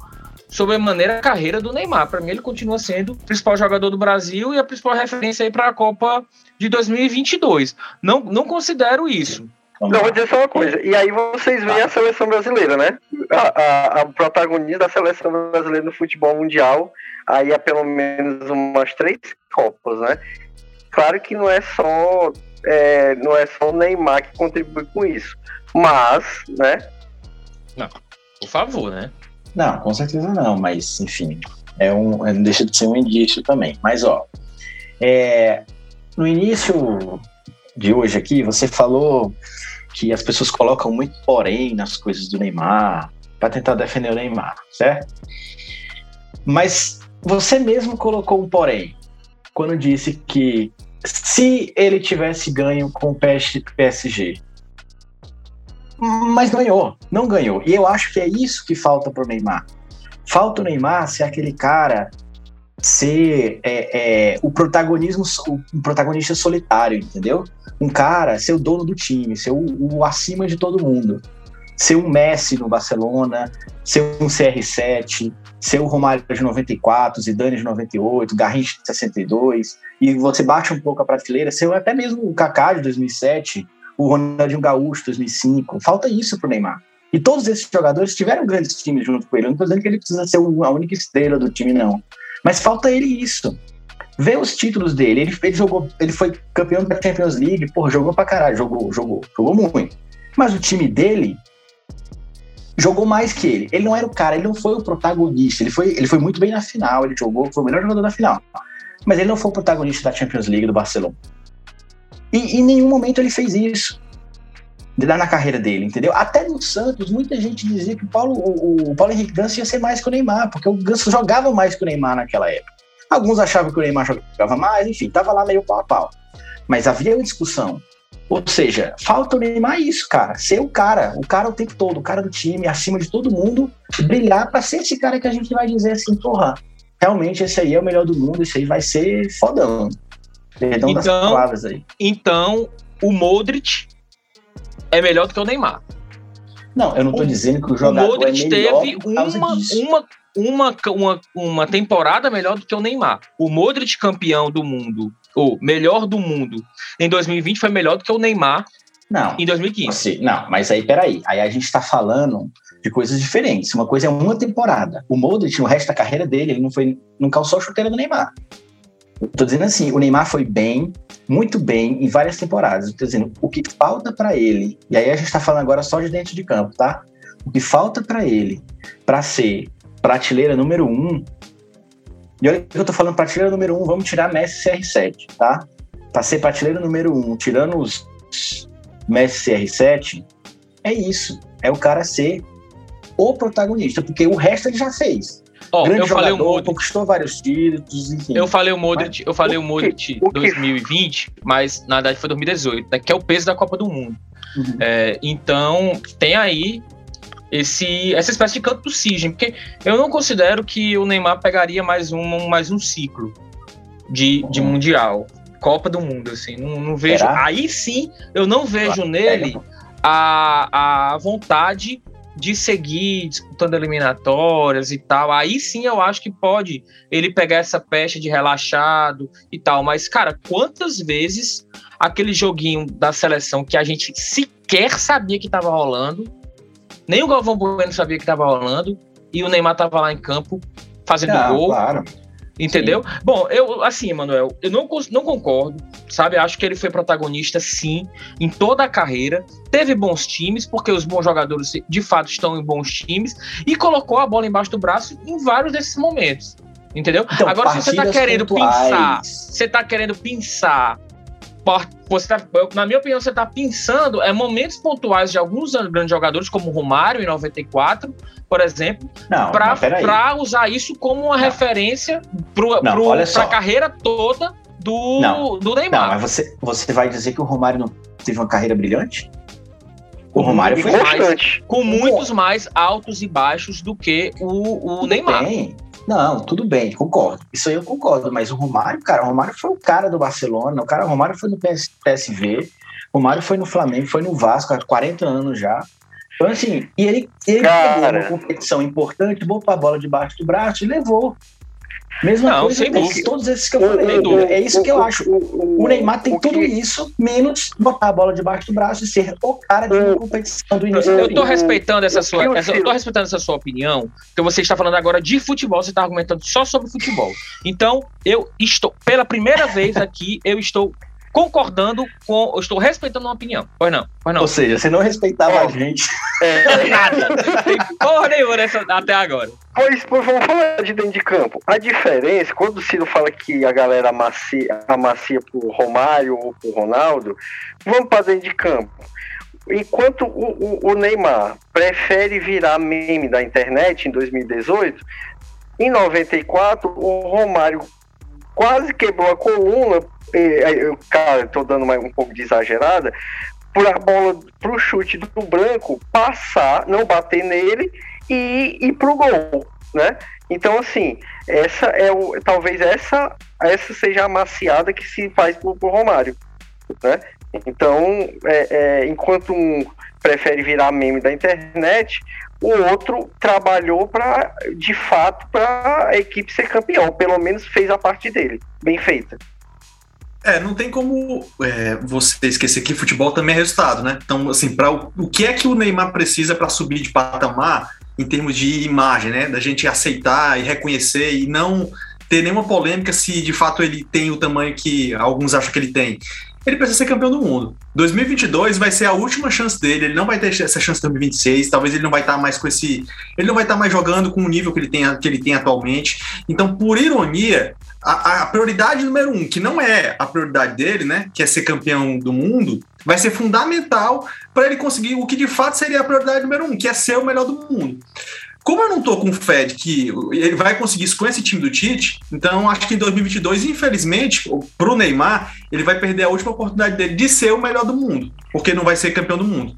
sobre a carreira do Neymar. Para mim, ele continua sendo o principal jogador do Brasil e a principal referência para a Copa de 2022. Não, não considero isso. Não, vou dizer só uma coisa. E aí vocês veem a seleção brasileira, né? A, a, a protagonista da seleção brasileira no futebol mundial, aí há pelo menos umas três Copas, né? Claro que não é só é, não é só o Neymar que contribui com isso, mas, né? Não, por favor, né? Não, com certeza não, mas enfim, é um, é, não deixa de ser um indício também. Mas ó, é, no início de hoje aqui, você falou que as pessoas colocam muito porém nas coisas do Neymar para tentar defender o Neymar, certo? Mas você mesmo colocou um porém quando disse que se ele tivesse ganho com o PSG. Mas ganhou, não ganhou. E eu acho que é isso que falta pro Neymar. Falta o Neymar ser aquele cara ser é, é, o protagonismo, o, protagonista solitário, entendeu? Um cara ser o dono do time, ser o, o, acima de todo mundo. Ser um Messi no Barcelona, ser um CR7, ser o Romário de 94, Zidane de 98, Garrincha de 62, e você baixa um pouco a prateleira, ser até mesmo o Kaká de 2007, o Ronaldinho Gaúcho de 2005. Falta isso pro Neymar. E todos esses jogadores tiveram grandes times junto com ele. Não estou dizendo que ele precisa ser a única estrela do time, não. Mas falta ele isso. Vê os títulos dele. Ele, ele jogou, ele foi campeão da Champions League, porra, jogou pra caralho, jogou, jogou, jogou muito. Mas o time dele jogou mais que ele. Ele não era o cara, ele não foi o protagonista. Ele foi, ele foi muito bem na final, ele jogou, foi o melhor jogador da final. Mas ele não foi o protagonista da Champions League do Barcelona. E em nenhum momento ele fez isso na carreira dele, entendeu? Até no Santos, muita gente dizia que o Paulo, o, o Paulo Henrique Ganso ia ser mais que o Neymar, porque o Ganso jogava mais que o Neymar naquela época. Alguns achavam que o Neymar jogava mais, enfim, tava lá meio pau a pau. Mas havia uma discussão. Ou seja, falta o Neymar isso, cara. Ser o cara, o cara o tempo todo, o cara do time, acima de todo mundo, brilhar para ser esse cara que a gente vai dizer assim, porra, realmente esse aí é o melhor do mundo, esse aí vai ser fodão. Perdão então, das palavras aí. Então, o Modric é melhor do que o Neymar. Não, eu não estou dizendo que o jogador o Modric é teve uma, uma, uma, uma, uma temporada melhor do que o Neymar. O Modric campeão do mundo, ou melhor do mundo, em 2020 foi melhor do que o Neymar não, em 2015. Você, não, mas aí peraí, aí a gente está falando de coisas diferentes. Uma coisa é uma temporada. O Modric, no resto da carreira dele, ele não foi, não calçou a chuteira do Neymar. Estou dizendo assim, o Neymar foi bem, muito bem em várias temporadas. Estou dizendo, o que falta para ele, e aí a gente está falando agora só de dentro de campo, tá? O que falta para ele para ser prateleira número um, e olha que eu tô falando prateleira número um, vamos tirar Messi CR7, tá? Para ser prateleira número um, tirando os Messi CR7, é isso. É o cara ser o protagonista, porque o resto ele já fez. Oh, Grande eu jogador, falei o Modric, conquistou vários títulos, enfim. Eu falei o Modric, mas, eu falei o, o Modric o 2020, mas na verdade foi 2018, né, que é o peso da Copa do Mundo. Uhum. É, então, tem aí esse, essa espécie de canto do cisne, porque eu não considero que o Neymar pegaria mais um, mais um ciclo de, uhum. de Mundial. Copa do Mundo, assim, não, não vejo. Será? Aí sim, eu não vejo nele a, a vontade de seguir disputando eliminatórias e tal, aí sim eu acho que pode ele pegar essa peste de relaxado e tal. Mas, cara, quantas vezes aquele joguinho da seleção que a gente sequer sabia que estava rolando, nem o Galvão Bueno sabia que estava rolando, e o Neymar estava lá em campo fazendo Ah, gol. claro. Entendeu? Bom, eu, assim, Manuel, eu não, não concordo, sabe? Acho que ele foi protagonista, sim, em toda a carreira. Teve bons times, porque os bons jogadores, de fato, estão em bons times, e colocou a bola embaixo do braço em vários desses momentos. Entendeu? Então, Agora, se você tá querendo pontuais. pensar, você tá querendo pensar. Você tá, na minha opinião, você tá pensando é momentos pontuais de alguns grandes jogadores, como o Romário em 94, por exemplo, Não, pra usar isso como uma referência Não, olha pra só. carreira toda do, Não, do Não, Neymar. mas você, você vai dizer que o Romário não teve uma carreira brilhante? O Romário foi mais- com muitos mais altos e baixos do que o, o Neymar. Bem, não, tudo bem, concordo. Isso aí eu concordo, mas o Romário, cara, o Romário foi o cara do Barcelona, o cara, o Romário foi no PS, PSV, o Romário foi no Flamengo, foi no Vasco há 40 anos já. Então, assim, e ele, ele Cara. pegou uma competição importante, botou a bola debaixo do braço e levou. Mesma Não, coisa todos esses que eu falei. o- É isso que eu acho. o- O Neymar tem tudo que- isso, menos botar a bola debaixo do braço e ser o cara de uma competição do início Eu tô respeitando essa sua, eu eu tô respeitando essa sua opinião, porque você está falando agora de futebol, você está argumentando só sobre futebol. Então, eu estou, pela primeira vez aqui, eu estou concordando com, eu estou respeitando uma opinião. Pois não, pois não. Ou seja, você não respeitava a gente. É, *laughs* Nada. Não tem porra nenhuma nessa, até agora. Pois, pois vamos falar de dentro de campo. A diferença, quando o Ciro fala que a galera amacia, amacia pro Romário ou pro Ronaldo, vamos para dentro de campo. Enquanto o, o- o Neymar prefere virar meme da internet em 2018, em 94 o Romário quase quebrou a coluna. eu, cara, tô dando mais um pouco de exagerada. Por a bola pro chute do branco passar, não bater nele e ir pro gol, né? Então, assim, essa é o. Talvez essa, essa seja a maciada que se faz pro, pro Romário. Né? Então, é, é, enquanto um prefere virar meme da internet, o outro trabalhou para, de fato, para a equipe ser campeão. Pelo menos fez a parte dele, bem feita. É, não tem como é, você esquecer que futebol também é resultado, né? Então, assim, para o, o que é que o Neymar precisa para subir de patamar em termos de imagem, né? Da gente aceitar e reconhecer e não ter nenhuma polêmica se de fato ele tem o tamanho que alguns acham que ele tem. Ele precisa ser campeão do mundo. 2022 vai ser a última chance dele. Ele não vai ter essa chance em 2026. Talvez ele não vai estar mais com esse. Ele não vai estar mais jogando com o nível que ele tem, que ele tem atualmente. Então, por ironia, a, a prioridade número um, que não é a prioridade dele, né, que é ser campeão do mundo, vai ser fundamental para ele conseguir o que de fato seria a prioridade número um, que é ser o melhor do mundo. Como eu não tô com fé de que ele vai conseguir isso com esse time do Tite, então acho que em 2022, infelizmente, pro Neymar, ele vai perder a última oportunidade dele de ser o melhor do mundo, porque não vai ser campeão do mundo.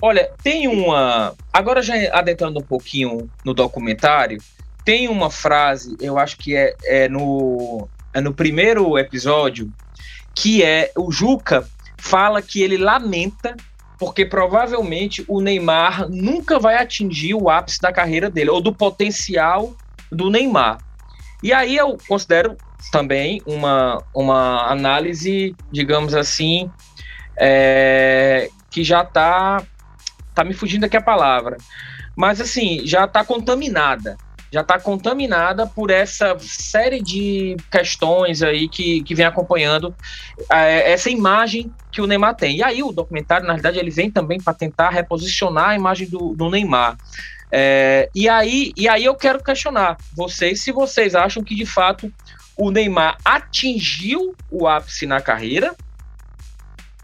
Olha, tem uma. Agora já adentrando um pouquinho no documentário, tem uma frase, eu acho que é, é no, é no primeiro episódio, que é o Juca fala que ele lamenta porque provavelmente o Neymar nunca vai atingir o ápice da carreira dele, ou do potencial do Neymar. E aí eu considero também uma, uma análise, digamos assim, é, que já está tá me fugindo aqui a palavra, mas assim, já está contaminada. Já está contaminada por essa série de questões aí que, que vem acompanhando é, essa imagem que o Neymar tem. E aí o documentário, na verdade, ele vem também para tentar reposicionar a imagem do, do Neymar. É, e, aí, e aí eu quero questionar vocês se vocês acham que de fato o Neymar atingiu o ápice na carreira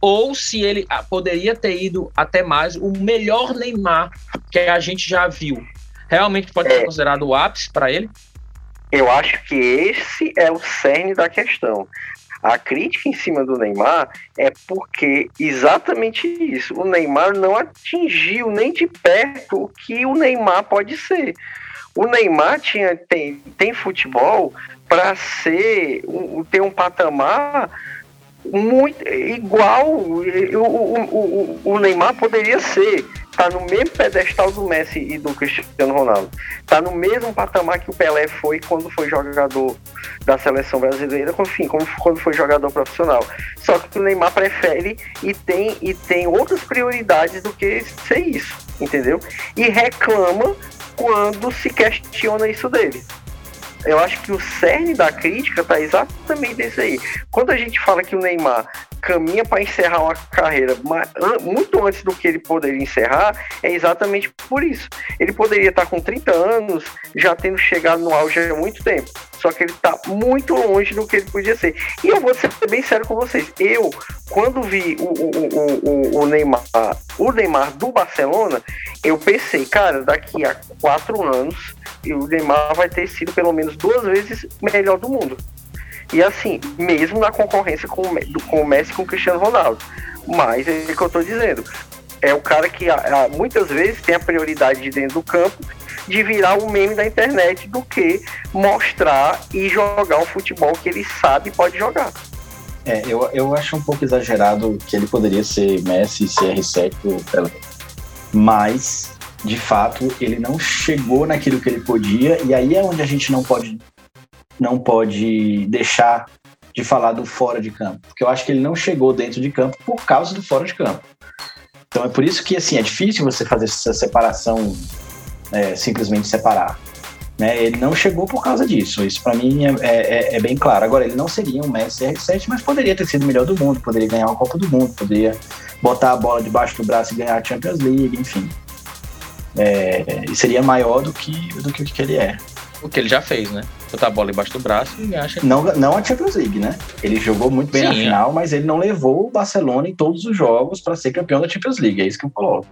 ou se ele ah, poderia ter ido até mais o melhor Neymar que a gente já viu. Realmente pode ser considerado o ápice para ele? Eu acho que esse é o cerne da questão. A crítica em cima do Neymar é porque exatamente isso. O Neymar não atingiu nem de perto o que o Neymar pode ser. O Neymar tinha, tem, tem futebol para ser um, ter um patamar muito igual o, o, o, o Neymar poderia ser tá no mesmo pedestal do Messi e do Cristiano Ronaldo. Tá no mesmo patamar que o Pelé foi quando foi jogador da seleção brasileira, enfim, quando foi jogador profissional. Só que o Neymar prefere e tem, e tem outras prioridades do que ser isso, entendeu? E reclama quando se questiona isso dele eu acho que o cerne da crítica tá exatamente isso aí. Quando a gente fala que o Neymar caminha para encerrar uma carreira muito antes do que ele poderia encerrar, é exatamente por isso. Ele poderia estar com 30 anos, já tendo chegado no auge há muito tempo. Só que ele está muito longe do que ele podia ser. E eu vou ser bem sério com vocês. Eu, quando vi o, o, o, o Neymar, o Neymar do Barcelona, eu pensei, cara, daqui a quatro anos o Neymar vai ter sido pelo menos duas vezes melhor do mundo. E assim, mesmo na concorrência com, com o Messi com o Cristiano Ronaldo. Mas é o que eu estou dizendo. É o cara que muitas vezes tem a prioridade de dentro do campo de virar um meme da internet do que mostrar e jogar o futebol que ele sabe e pode jogar. É, eu, eu acho um pouco exagerado que ele poderia ser Messi e CR7 do Pelé. Mas, de fato, ele não chegou naquilo que ele podia, e aí é onde a gente não pode não pode deixar de falar do fora de campo, porque eu acho que ele não chegou dentro de campo por causa do fora de campo. Então é por isso que assim é difícil você fazer essa separação, é, simplesmente separar. Né? Ele não chegou por causa disso. Isso para mim é, é, é, bem claro. Agora ele não seria um Messi R7, mas poderia ter sido o melhor do mundo, poderia ganhar uma Copa do Mundo, poderia botar a bola debaixo do braço e ganhar a Champions League, enfim. É, e seria maior do que do que o que ele é. O que ele já fez, né? Botar a bola embaixo do braço e acha. Não, não a Champions League, né? Ele jogou muito bem Sim, na final, é. mas ele não levou o Barcelona em todos os jogos para ser campeão da Champions League. É isso que eu coloco.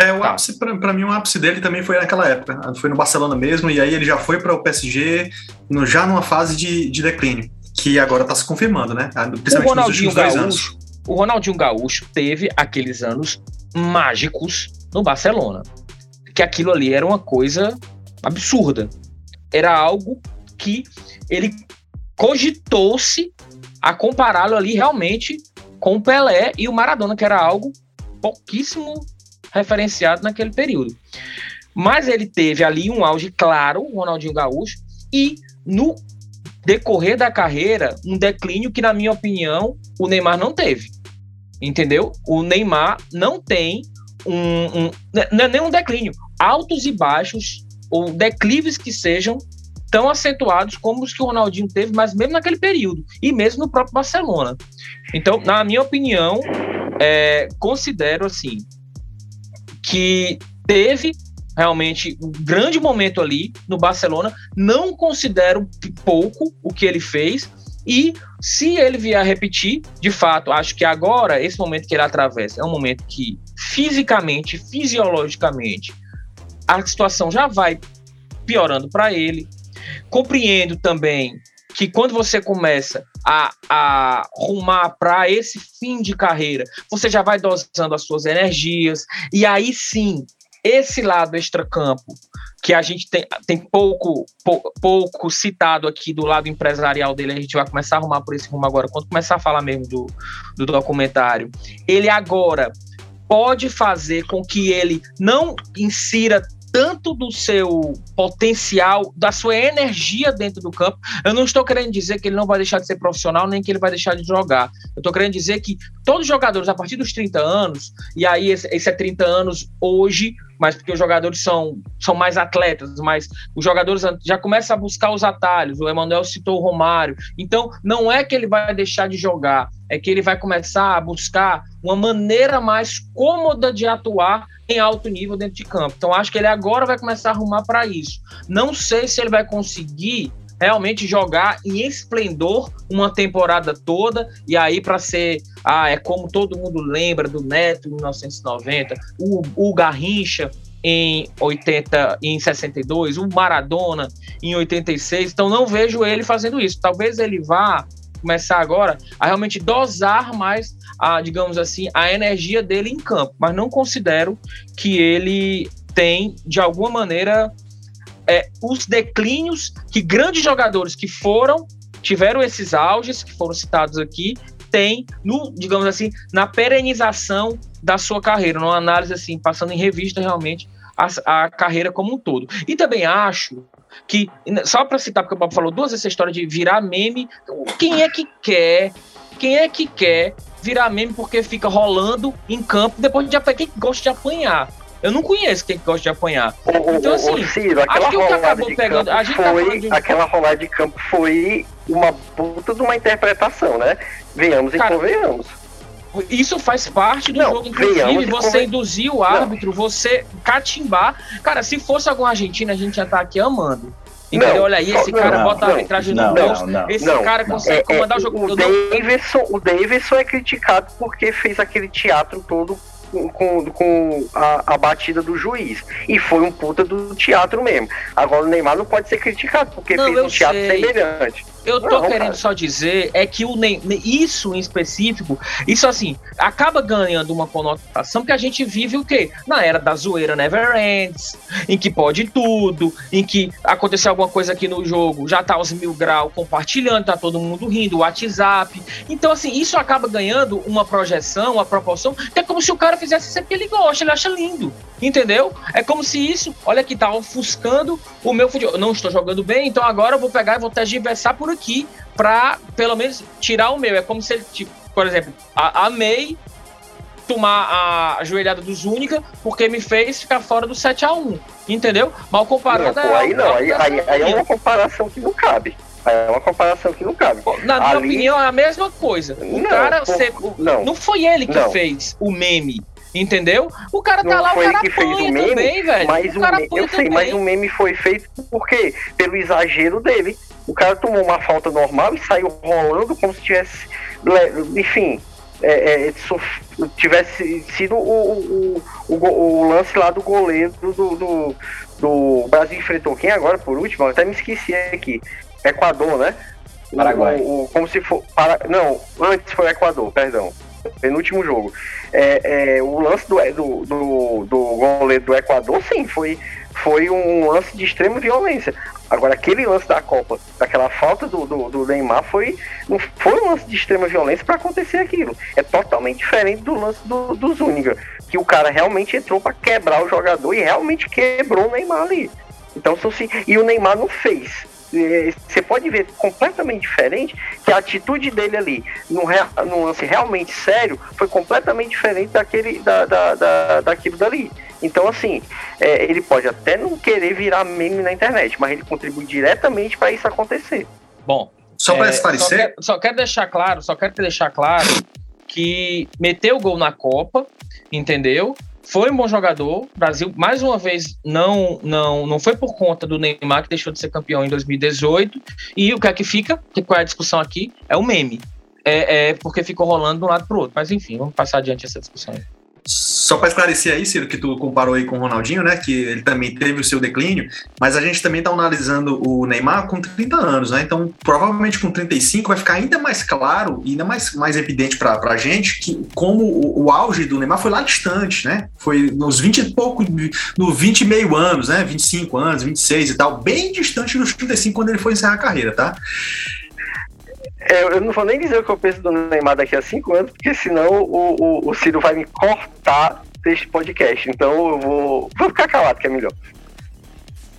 É, o tá. ápice, para mim, o ápice dele também foi naquela época. Foi no Barcelona mesmo, e aí ele já foi para o PSG no, já numa fase de, de declínio, que agora está se confirmando, né? Principalmente o Ronaldinho Gaúcho, O Ronaldinho Gaúcho teve aqueles anos mágicos no Barcelona. Que aquilo ali era uma coisa absurda. Era algo que ele cogitou-se a compará-lo ali realmente com o Pelé e o Maradona, que era algo pouquíssimo referenciado naquele período. Mas ele teve ali um auge claro, o Ronaldinho Gaúcho, e no decorrer da carreira, um declínio que, na minha opinião, o Neymar não teve. Entendeu? O Neymar não tem um. um não é nem um declínio. Altos e baixos ou declives que sejam tão acentuados como os que o Ronaldinho teve, mas mesmo naquele período, e mesmo no próprio Barcelona. Então, na minha opinião, é, considero assim que teve realmente um grande momento ali no Barcelona, não considero pouco o que ele fez, e se ele vier a repetir, de fato, acho que agora, esse momento que ele atravessa, é um momento que fisicamente, fisiologicamente, a situação já vai piorando para ele. Compreendo também que quando você começa a, a rumar para esse fim de carreira, você já vai dosando as suas energias, e aí sim, esse lado extracampo, que a gente tem, tem pouco, pouco, pouco citado aqui do lado empresarial dele, a gente vai começar a arrumar por esse rumo agora, quando começar a falar mesmo do, do documentário. Ele agora pode fazer com que ele não insira tanto do seu potencial, da sua energia dentro do campo. Eu não estou querendo dizer que ele não vai deixar de ser profissional, nem que ele vai deixar de jogar. Eu estou querendo dizer que todos os jogadores, a partir dos 30 anos, e aí esse, é 30 anos hoje, mas porque os jogadores são, são mais atletas, mas os jogadores já começam a buscar os atalhos. O Emanuel citou o Romário. Então, não é que ele vai deixar de jogar, é que ele vai começar a buscar uma maneira mais cômoda de atuar em alto nível dentro de campo. Então, acho que ele agora vai começar a arrumar para isso. Não sei se ele vai conseguir realmente jogar em esplendor uma temporada toda. E aí para ser ah é como todo mundo lembra do Neto em 1990 o, o Garrincha em 80 em 62 o Maradona em 86 então não vejo ele fazendo isso. Talvez ele vá começar agora a realmente dosar mais a digamos assim a energia dele em campo. Mas não considero que ele tem de alguma maneira é, os declínios que grandes jogadores que foram, tiveram esses auges, que foram citados aqui, tem no, digamos assim, na perenização da sua carreira, numa análise assim, passando em revista realmente a, a carreira como um todo. E também acho que, só para citar, porque o Bob falou duas essa história de virar meme, quem é que quer, quem é que quer virar meme porque fica rolando em campo depois de apanhar, quem gosta de apanhar? Eu não conheço quem gosta de apanhar. O, então, assim, o Ciro, acho que o que acabou pegando. A gente tá foi, de... Aquela rolada de campo foi uma puta de uma interpretação, né? Venhamos e convenhamos. Isso faz parte do não, jogo, inclusive, você conven... induzir o árbitro, não. você catimbar. Cara, se fosse algum argentino, a gente já tá aqui amando. Entendeu? Não, Olha aí, esse cara não, bota a arbitragem no bolso. Esse cara consegue é, comandar é, o jogo. O Davidson, o Davidson é criticado porque fez aquele teatro todo com, com a, a, batida do juiz. E foi um puta do teatro mesmo. Agora o Neymar não pode ser criticado, porque não, fez um teatro sei. semelhante. Eu tô não, querendo cara. só dizer é que o isso em específico, isso assim, acaba ganhando uma conotação que a gente vive o quê? Na era da zoeira never ends, em que pode tudo, em que aconteceu alguma coisa aqui no jogo, já tá os mil graus compartilhando, tá todo mundo rindo, WhatsApp. Então, assim, isso acaba ganhando uma projeção, uma proporção, que é como se o cara fizesse sempre que ele gosta, ele acha lindo. Entendeu? É como se isso, olha que tá ofuscando o meu futebol. Não estou jogando bem, então agora eu vou pegar e vou tergiversar por aqui para pelo menos tirar o meu. É como se ele, tipo, por exemplo, a, a May tomar a ajoelhada do Zúñiga porque me fez ficar fora do 7 a 1 entendeu? Mal comparado não, pô, aí não, aí, aí, aí, é uma comparação que não cabe. É uma comparação que não cabe. Na minha Ali... opinião, é a mesma coisa. O não, cara, por... não, não foi ele que não. fez o meme. Entendeu? O cara tá não lá, foi o cara que fez o meme, também, velho. Mas o, o eu sei, mas o meme foi feito por quê? Pelo exagero dele. O cara tomou uma falta normal e saiu rolando como se tivesse. Enfim, é, é, tivesse sido o, o, o, o, lance lá do goleiro do, do, do Brasil enfrentou quem agora por último? Eu até me esqueci aqui. Equador, né? Paraguai. O, como se for. Para, não, antes foi Equador, perdão. Penúltimo jogo. É, é, o lance do, do, do, do goleiro do Equador, sim, foi, foi um lance de extrema violência. Agora, aquele lance da Copa, daquela falta do, do, do Neymar, foi, não foi um lance de extrema violência para acontecer aquilo. É totalmente diferente do lance do, do que o cara realmente entrou para quebrar o jogador e realmente quebrou o Neymar ali. Então, se, e o Neymar não fez. Você pode ver completamente diferente que a atitude dele ali, num, num lance realmente sério, foi completamente diferente daquele, da, da, da, daquilo dali. Então, assim, é, ele pode até não querer virar meme na internet, mas ele contribui diretamente para isso acontecer. Bom, só para é, esclarecer. Só quero, só quero deixar claro, só quero deixar claro que meteu o gol na Copa, entendeu? Foi um bom jogador. O Brasil, mais uma vez, não, não, não foi por conta do Neymar que deixou de ser campeão em 2018. E o que é que fica? Que qual é a discussão aqui? É o meme. É, é porque ficou rolando de um lado para o outro. Mas enfim, vamos passar adiante essa discussão aí. Só para esclarecer aí, Ciro, que tu comparou aí com o Ronaldinho, né? Que ele também teve o seu declínio, mas a gente também está analisando o Neymar com 30 anos, né? Então, provavelmente com 35 vai ficar ainda mais claro ainda mais, mais evidente para a gente que como o, o, auge do Neymar foi lá distante, né? Foi nos 20 e pouco, no 20 e meio anos, né? 25 anos, 26 e tal, bem distante dos 35 quando ele foi encerrar a carreira, tá? É, eu não vou nem dizer o que eu penso do Neymar daqui a cinco anos, porque senão o, o, o Ciro vai me cortar deste podcast. Então eu vou, vou ficar calado, que é melhor.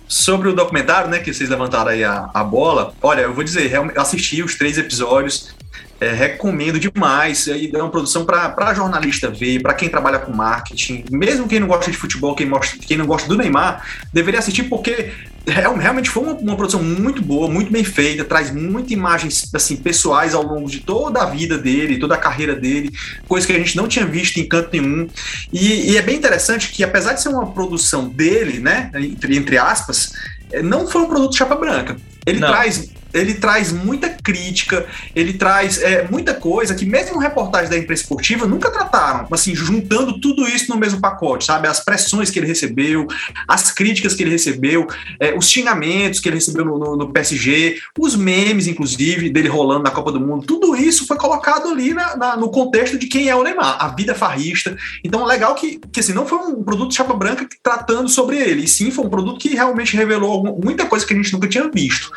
Sobre o documentário, né, que vocês levantaram aí a, a bola, olha, eu vou dizer, eu assisti os três episódios, é, recomendo demais. É uma produção para jornalista ver, para quem trabalha com marketing, mesmo quem não gosta de futebol, quem, mostra, quem não gosta do Neymar, deveria assistir porque realmente foi uma, uma, produção muito boa, muito bem feita, traz muitas imagens assim pessoais ao longo de toda a vida dele, toda a carreira dele, coisa que a gente não tinha visto em canto nenhum. E, e é bem interessante que apesar de ser uma produção dele, né, entre, entre aspas, é, não foi um produto chapa branca. Ele não. traz ele traz muita crítica, ele traz é, muita coisa que mesmo reportagens da imprensa esportiva nunca trataram, assim, juntando tudo isso no mesmo pacote, sabe? As pressões que ele recebeu, as críticas que ele recebeu, é, os xingamentos que ele recebeu no, no, no, PSG, os memes, inclusive, dele rolando na Copa do Mundo, tudo isso foi colocado ali na, na, no contexto de quem é o Neymar, a vida farrista. Então, legal que, que assim, não foi um produto chapa branca tratando sobre ele, e sim foi um produto que realmente revelou muita coisa que a gente nunca tinha visto.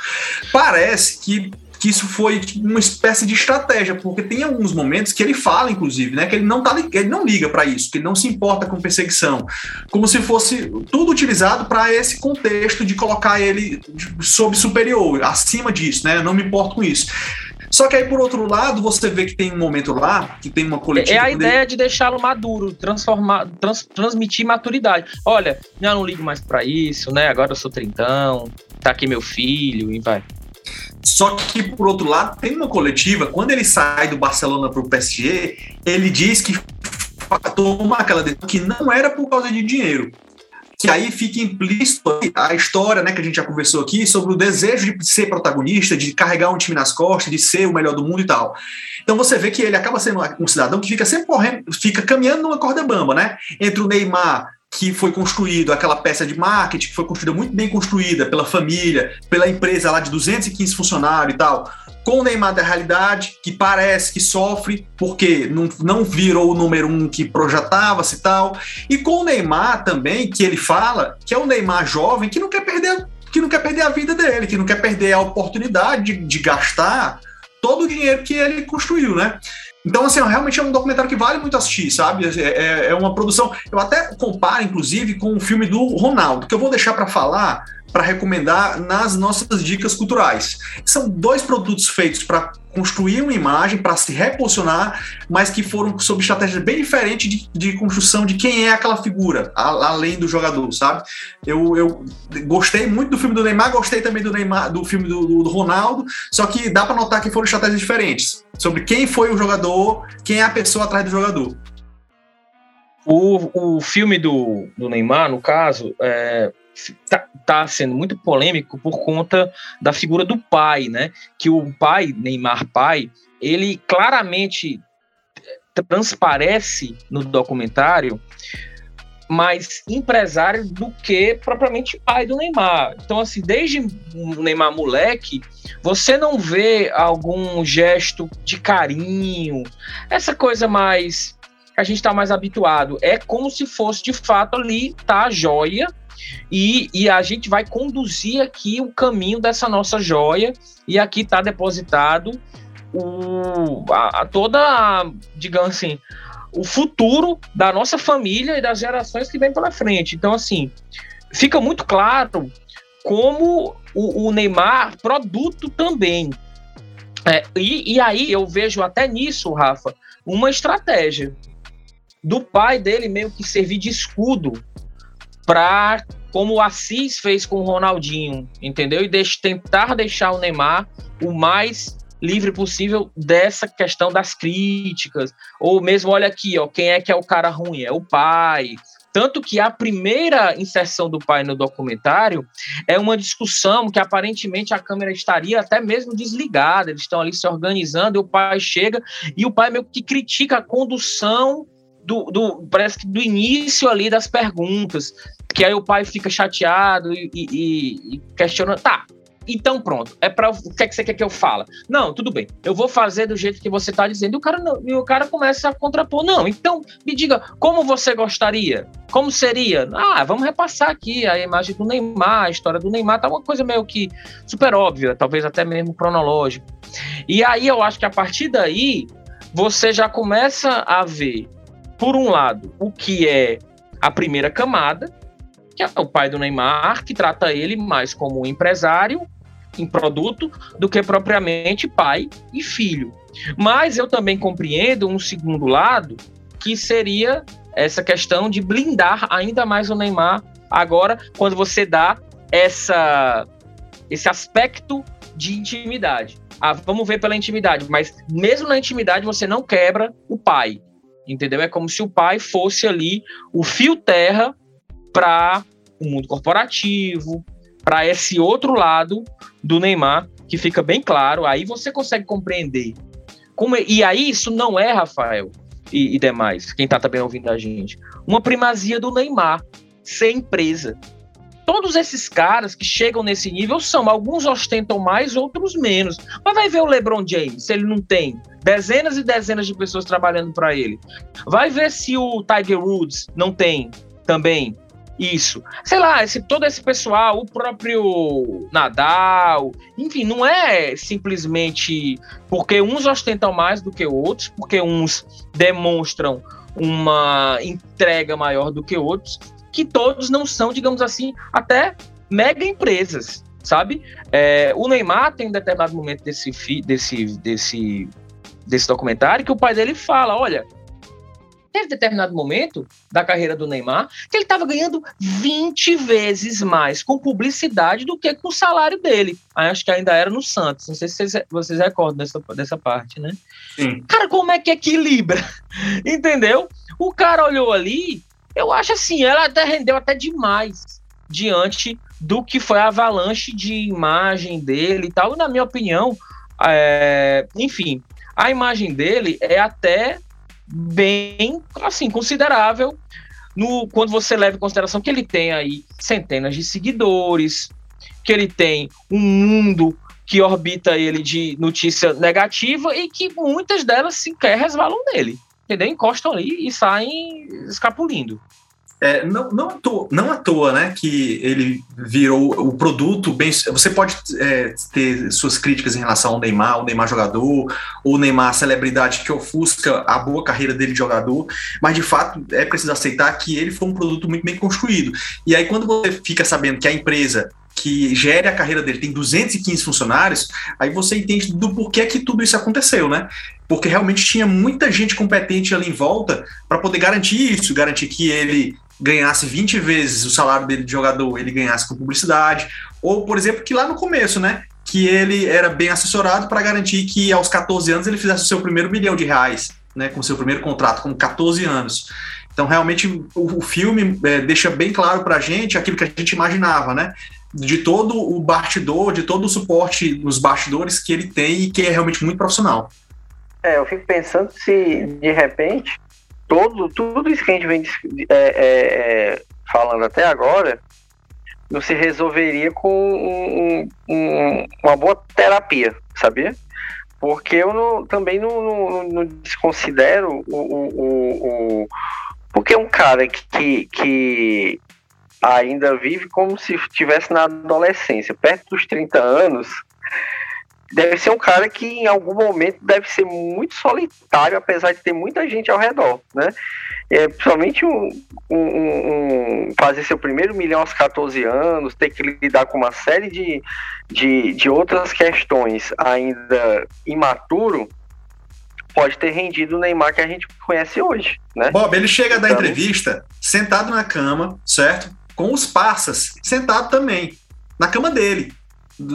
Parece parece que, que isso foi uma espécie de estratégia, porque tem alguns momentos que ele fala, inclusive, né, que ele não tá, ele não liga para isso, que ele não se importa com perseguição, como se fosse tudo utilizado para esse contexto de colocar ele sob superior, acima disso, né? Eu não me importo com isso. Só que aí, por outro lado, você vê que tem um momento lá, que tem uma coletiva. É a ideia ele... de deixá-lo maduro, transformar, trans, transmitir maturidade. Olha, já não ligo mais para isso, né? Agora eu sou trintão, tá aqui meu filho, e vai. Só que, por outro lado, tem uma coletiva, quando ele sai do Barcelona para o PSG, ele diz que toma aquela decisão que não era por causa de dinheiro. Que aí fica implícito a história, né, que a gente já conversou aqui, sobre o desejo de ser protagonista, de carregar um time nas costas, de ser o melhor do mundo e tal. Então você vê que ele acaba sendo um cidadão que fica sempre correndo, fica caminhando numa corda bamba, né? Entre o Neymar que foi construído, aquela peça de marketing que foi construída muito bem construída pela família, pela empresa lá de 215 funcionários e tal, com o Neymar da realidade, que parece que sofre porque não, não virou o número um que projetava-se e tal, e com o Neymar também, que ele fala que é o Neymar jovem que não quer perder que não quer perder a vida dele, que não quer perder a oportunidade de, de gastar todo o dinheiro que ele construiu, né? Então, assim, realmente é um documentário que vale muito assistir, sabe? É, é, é uma produção. Eu até comparo, inclusive, com o filme do Ronaldo, que eu vou deixar para falar, para recomendar nas nossas dicas culturais. São dois produtos feitos para construir uma imagem, para se reposicionar, mas que foram sob estratégia bem diferente de, de construção de quem é aquela figura, a, além do jogador, sabe? Eu, eu gostei muito do filme do Neymar, gostei também do Neymar, do filme do, do, do Ronaldo, só que dá para notar que foram estratégias diferentes sobre quem foi o jogador, quem é a pessoa atrás do jogador. O, o filme do, do Neymar, no caso, é, tá, tá, sendo muito polêmico por conta da figura do pai, né? Que o pai, Neymar pai, ele claramente transparece no documentário mais empresário do que propriamente pai do Neymar. Então, assim, desde o Neymar moleque, você não vê algum gesto de carinho, essa coisa mais a gente está mais habituado. É como se fosse de fato ali tá a joia e, e a gente vai conduzir aqui o caminho dessa nossa joia, e aqui está depositado o, a, a toda, digamos assim, o futuro da nossa família e das gerações que vêm pela frente. Então, assim, fica muito claro como o, o Neymar produto também. É, e, e aí eu vejo até nisso, Rafa, uma estratégia do pai dele meio que servir de escudo para como o Assis fez com o Ronaldinho, entendeu? E deixe, tentar deixar o Neymar o mais livre possível dessa questão das críticas, ou mesmo olha aqui, ó, quem é que é o cara ruim? É o pai. Tanto que a primeira inserção do pai no documentário é uma discussão que aparentemente a câmera estaria até mesmo desligada, eles estão ali se organizando, e o pai chega e o pai meio que critica a condução do, do, parece que do início ali das perguntas, que aí o pai fica chateado e, e, e questiona, tá, então pronto, é para o que, é que você quer que eu fale? Não, tudo bem, eu vou fazer do jeito que você está dizendo. E o cara não, e o cara começa a contrapor. Não, então me diga como você gostaria? Como seria? Ah, vamos repassar aqui a imagem do Neymar, a história do Neymar, tá uma coisa meio que super óbvia, talvez até mesmo cronológica. E aí eu acho que a partir daí você já começa a ver por um lado, o que é a primeira camada, que é o pai do Neymar, que trata ele mais como empresário em produto do que propriamente pai e filho. Mas eu também compreendo um segundo lado, que seria essa questão de blindar ainda mais o Neymar agora, quando você dá essa, esse aspecto de intimidade. Ah, vamos ver pela intimidade, mas mesmo na intimidade você não quebra o pai entendeu? É como se o pai fosse ali o fio terra para o mundo corporativo, para esse outro lado do Neymar, que fica bem claro. Aí você consegue compreender. Como, é, e aí isso não é, Rafael e, e demais, quem está também ouvindo a gente, uma primazia do Neymar ser empresa. Todos esses caras que chegam nesse nível são, alguns ostentam mais, outros menos. Mas vai ver o LeBron James, se ele não tem dezenas e dezenas de pessoas trabalhando para ele. Vai ver se o Tiger Woods não tem também isso. Sei lá, esse, todo esse pessoal, o próprio Nadal, enfim, não é simplesmente porque uns ostentam mais do que outros, porque uns demonstram uma entrega maior do que outros, que todos não são, digamos assim, até mega empresas, sabe? É, o Neymar tem um determinado momento desse, desse, desse, desse documentário que o pai dele fala: olha, teve determinado momento da carreira do Neymar que ele estava ganhando 20 vezes mais com publicidade do que com o salário dele. Aí acho que ainda era no Santos. Não sei se vocês, vocês recordam dessa, dessa parte, né? Sim. Cara, como é que equilibra? *laughs* Entendeu? O cara olhou ali, eu acho assim, ela até rendeu até demais diante do que foi a avalanche de imagem dele e tal. E, na minha opinião, é, enfim, a imagem dele é até bem, assim, considerável no, quando você leva em consideração que ele tem aí centenas de seguidores, que ele tem um mundo que orbita ele de notícia negativa e que muitas delas sequer resvalam nele. Entendeu? Encostam ali e saem escapulindo. É, não, não, à toa, não à toa, né, que ele virou o produto bem. Você pode é, ter suas críticas em relação ao Neymar, o Neymar jogador, ou o Neymar celebridade que ofusca a boa carreira dele de jogador, mas de fato é preciso aceitar que ele foi um produto muito bem construído. E aí, quando você fica sabendo que a empresa que gere a carreira dele tem 215 funcionários, aí você entende do porquê que tudo isso aconteceu, né? Porque realmente tinha muita gente competente ali em volta para poder garantir isso, garantir que ele ganhasse 20 vezes o salário dele de jogador, ele ganhasse com publicidade, ou, por exemplo, que lá no começo, né, que ele era bem assessorado para garantir que aos 14 anos ele fizesse o seu primeiro milhão de reais, né, com seu primeiro contrato, com 14 anos. Então, realmente, o, o filme é, deixa bem claro para a gente aquilo que a gente imaginava, né, de todo o bastidor, de todo o suporte nos bastidores que ele tem e que é realmente muito profissional. É, eu fico pensando se, de repente, todo, tudo isso que a gente vem é, é, é, falando até agora não se resolveria com um, um, uma boa terapia, sabia? Porque eu não, também não, não, não desconsidero o, o, o, Porque um cara que, que ainda vive como se estivesse na adolescência, perto dos 30 anos, deve ser um cara que em algum momento deve ser muito solitário, apesar de ter muita gente ao redor, né? É, principalmente um, um, um, fazer seu primeiro milhão aos 14 anos, ter que lidar com uma série de, de, de outras questões ainda imaturo, pode ter rendido o Neymar que a gente conhece hoje, né? Bob, ele chega da então, entrevista sentado na cama, certo? Com os passas, sentado também, na cama dele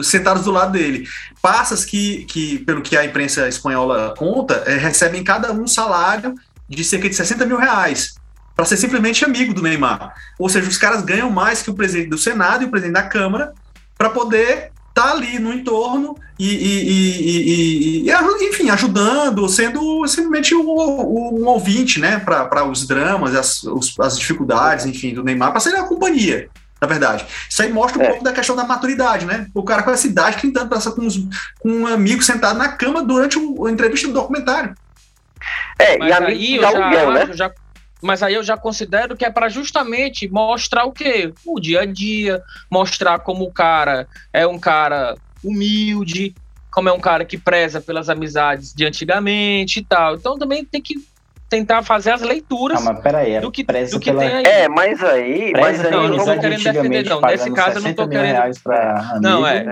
sentados do lado dele. Passas que, que pelo que a imprensa espanhola conta, é, recebem cada um salário de cerca de 60 mil reais para ser simplesmente amigo do Neymar. Ou seja, os caras ganham mais que o presidente do Senado e o presidente da Câmara para poder estar tá ali no entorno e, e, e, e, enfim, ajudando, sendo simplesmente um, um ouvinte, né, para os dramas, as, as dificuldades, enfim, do Neymar, para ser a companhia na verdade. Isso aí mostra um é. pouco da questão da maturidade, né? O cara com essa idade tentando passar com, com um amigo sentado na cama durante o, a entrevista do documentário. É, mas e aí eu já, né? já, mas aí eu já considero que é para justamente mostrar o quê? O dia a dia, mostrar como o cara é um cara humilde, como é um cara que preza pelas amizades de antigamente e tal. Então também tem que tentar fazer as leituras ah, mas peraí, é do que, do que pela... tem aí. É, mas aí. Mas aí não, eu não estou querendo defender, não. Nesse caso, eu não estou querendo. Não, é.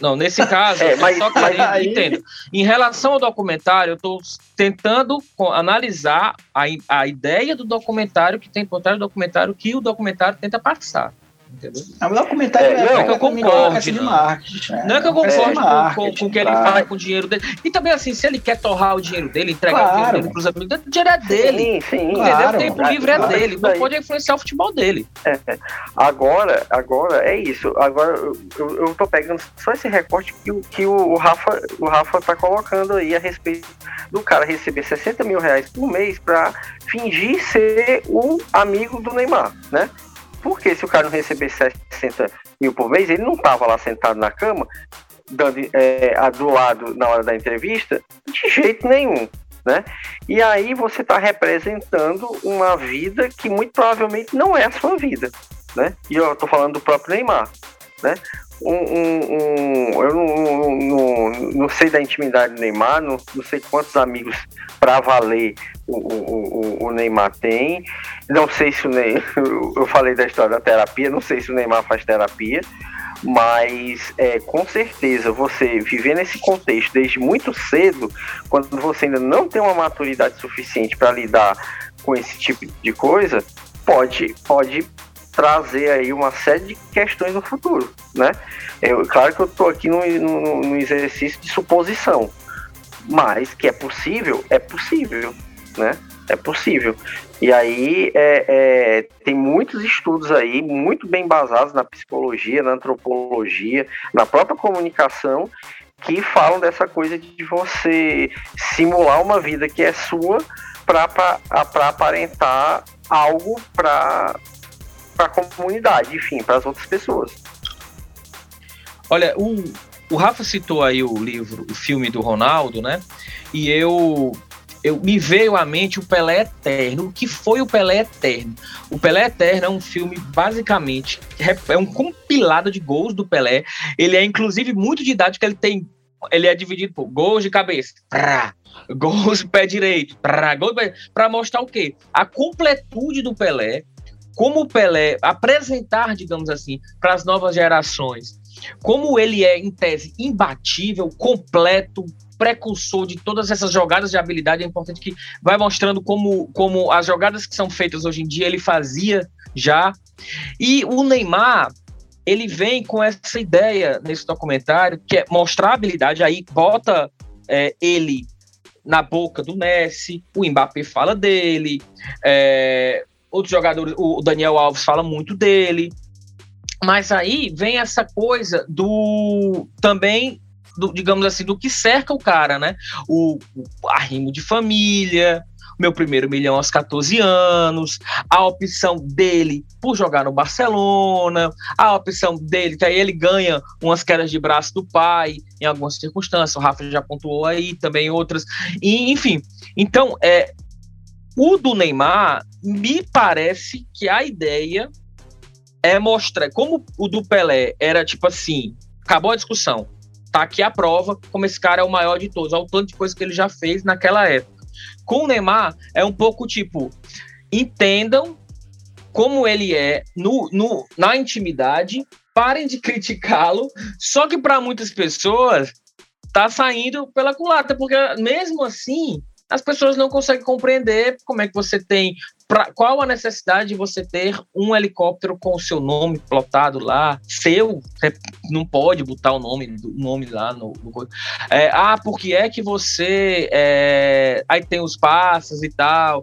Não, nesse *laughs* caso, é, mas, eu só querendo. Aí... Entendo. Em relação ao documentário, eu estou tentando analisar a, a ideia do documentário que tem por trás do documentário que o documentário tenta passar entendeu? É, o documentário é, não é que eu concorde. Não. Né? não é que eu concorde com, com, o que ele faz com o dinheiro dele. E também, assim, se ele quer torrar o dinheiro dele, entregar claro. o dinheiro dele pros amigos, o dinheiro é dele. Sim, sim. Entendeu? Claro, o tempo livre é dele. Não pode influenciar o futebol dele. É, é. Agora, agora é isso. Agora eu, eu tô pegando só esse recorte que, que o, o, Rafa, o Rafa tá colocando aí a respeito do cara receber 60 mil reais por mês pra fingir ser o amigo do Neymar, né? Porque se o cara não receber 60 mil por mês, ele não tava lá sentado na cama, dando é, na hora da entrevista, de jeito nenhum. Né? E aí você está representando uma vida que muito provavelmente não é a sua vida. né? E eu tô falando do próprio Neymar, né? Um, um, um eu não, não, não, não, sei da intimidade do Neymar, não, não sei quantos amigos para valer o, o, o, Neymar tem. Não sei se o Neymar. *laughs* Eu falei da história da terapia, não sei se o Neymar faz terapia, mas é, com certeza você viver nesse contexto desde muito cedo, quando você ainda não tem uma maturidade suficiente para lidar com esse tipo de coisa, pode, pode trazer aí uma série de questões no futuro, né? Eu, claro que eu estou aqui no, no, exercício de suposição, mas que é possível, é possível, né? É possível. E aí é, é, tem muitos estudos aí, muito bem basados na psicologia, na antropologia, na própria comunicação, que falam dessa coisa de você simular uma vida que é sua para aparentar algo para a comunidade, enfim, para as outras pessoas. Olha, o, o Rafa citou aí o livro, o filme do Ronaldo, né? E eu eu me veio à mente o Pelé Eterno. O que foi o Pelé Eterno? O Pelé Eterno é um filme basicamente é um compilado de gols do Pelé. Ele é inclusive muito didático, ele tem ele é dividido por gols de cabeça, prá, gols de pé direito, para mostrar o quê? A completude do Pelé, como o Pelé apresentar, digamos assim, para as novas gerações, como ele é, em tese, imbatível, completo, precursor de todas essas jogadas de habilidade, é importante que vai mostrando como, como as jogadas que são feitas hoje em dia ele fazia já. E o Neymar, ele vem com essa ideia nesse documentário, que é mostrar a habilidade, aí bota é, ele na boca do Messi, o Mbappé fala dele, é, outros jogadores, o Daniel Alves fala muito dele, mas aí vem essa coisa do também do, digamos assim, do que cerca o cara, né? O, o arrimo de família, meu primeiro milhão aos 14 anos, a opção dele por jogar no Barcelona, a opção dele, que aí ele ganha umas quedas de braço do pai em algumas circunstâncias, o Rafa já pontuou aí, também outras, e, enfim. Então, é, o do Neymar, me parece que a ideia é mostrar, como o do Pelé era tipo assim, acabou a discussão, tá aqui a prova, como esse cara é o maior de todos, ao tanto de coisa que ele já fez naquela época. Com o Neymar, é um pouco tipo, entendam como ele é no, no, na intimidade, parem de *laughs* criticá-lo, só que para muitas pessoas tá saindo pela culata, porque mesmo assim as pessoas não conseguem compreender como é que você tem Pra, qual a necessidade de você ter um helicóptero com o seu nome plotado lá, seu? não pode botar o nome, o nome lá no. no é, ah, porque é que você. É, aí tem os passos e tal.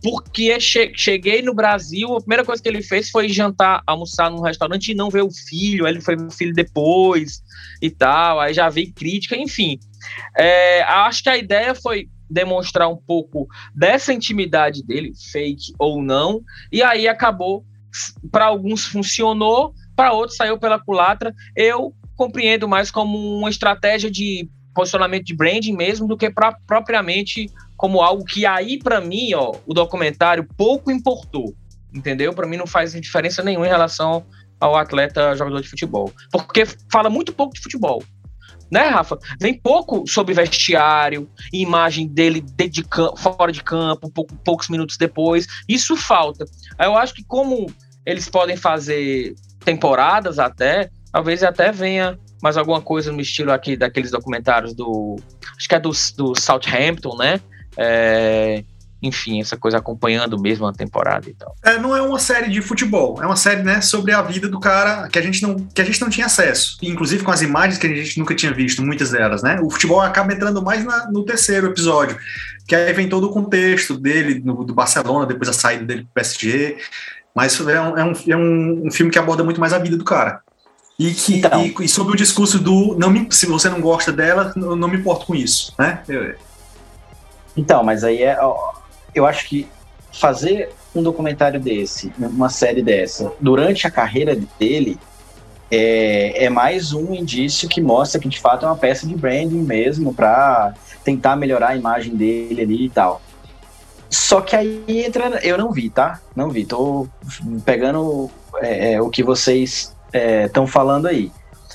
Porque che, cheguei no Brasil, a primeira coisa que ele fez foi jantar, almoçar num restaurante e não ver o filho. Aí ele foi ver o filho depois e tal. Aí já vi crítica, enfim. É, acho que a ideia foi demonstrar um pouco dessa intimidade dele, fake ou não, e aí acabou, para alguns funcionou, para outros saiu pela culatra. Eu compreendo mais como uma estratégia de posicionamento de branding mesmo do que pra, propriamente como algo que aí para mim, ó, o documentário pouco importou, entendeu? Para mim não faz diferença nenhuma em relação ao atleta jogador de futebol, porque fala muito pouco de futebol né, Rafa? Vem pouco sobre vestiário, imagem dele de, de fora de campo, pouco, poucos minutos depois. Isso falta. Eu acho que como eles podem fazer temporadas até, talvez até venha mais alguma coisa no estilo aqui daqueles documentários do. Acho que é do, do Southampton, né? É, enfim, essa coisa acompanhando mesmo a temporada e tal. É, não é uma série de futebol, é uma série, né, sobre a vida do cara que a gente não, que a gente não tinha acesso, inclusive com as imagens que a gente nunca tinha visto, muitas delas, né? O futebol acaba entrando mais na, no terceiro episódio, que aí vem todo o contexto dele, no, do Barcelona, depois a saída dele pro PSG, mas é um, é um, é um, filme que aborda muito mais a vida do cara. E, que, então. e, e, sobre o discurso do não me, se você não gosta dela, não, não me importo com isso, né? Eu, então, mas aí é, eu acho que fazer um documentário desse, uma série dessa, durante a carreira dele, é, é, mais um indício que mostra que de fato é uma peça de branding mesmo para tentar melhorar a imagem dele ali e tal. Só que aí entra, eu não vi, tá? Não vi, tô pegando é, é, o que vocês estão é, falando aí.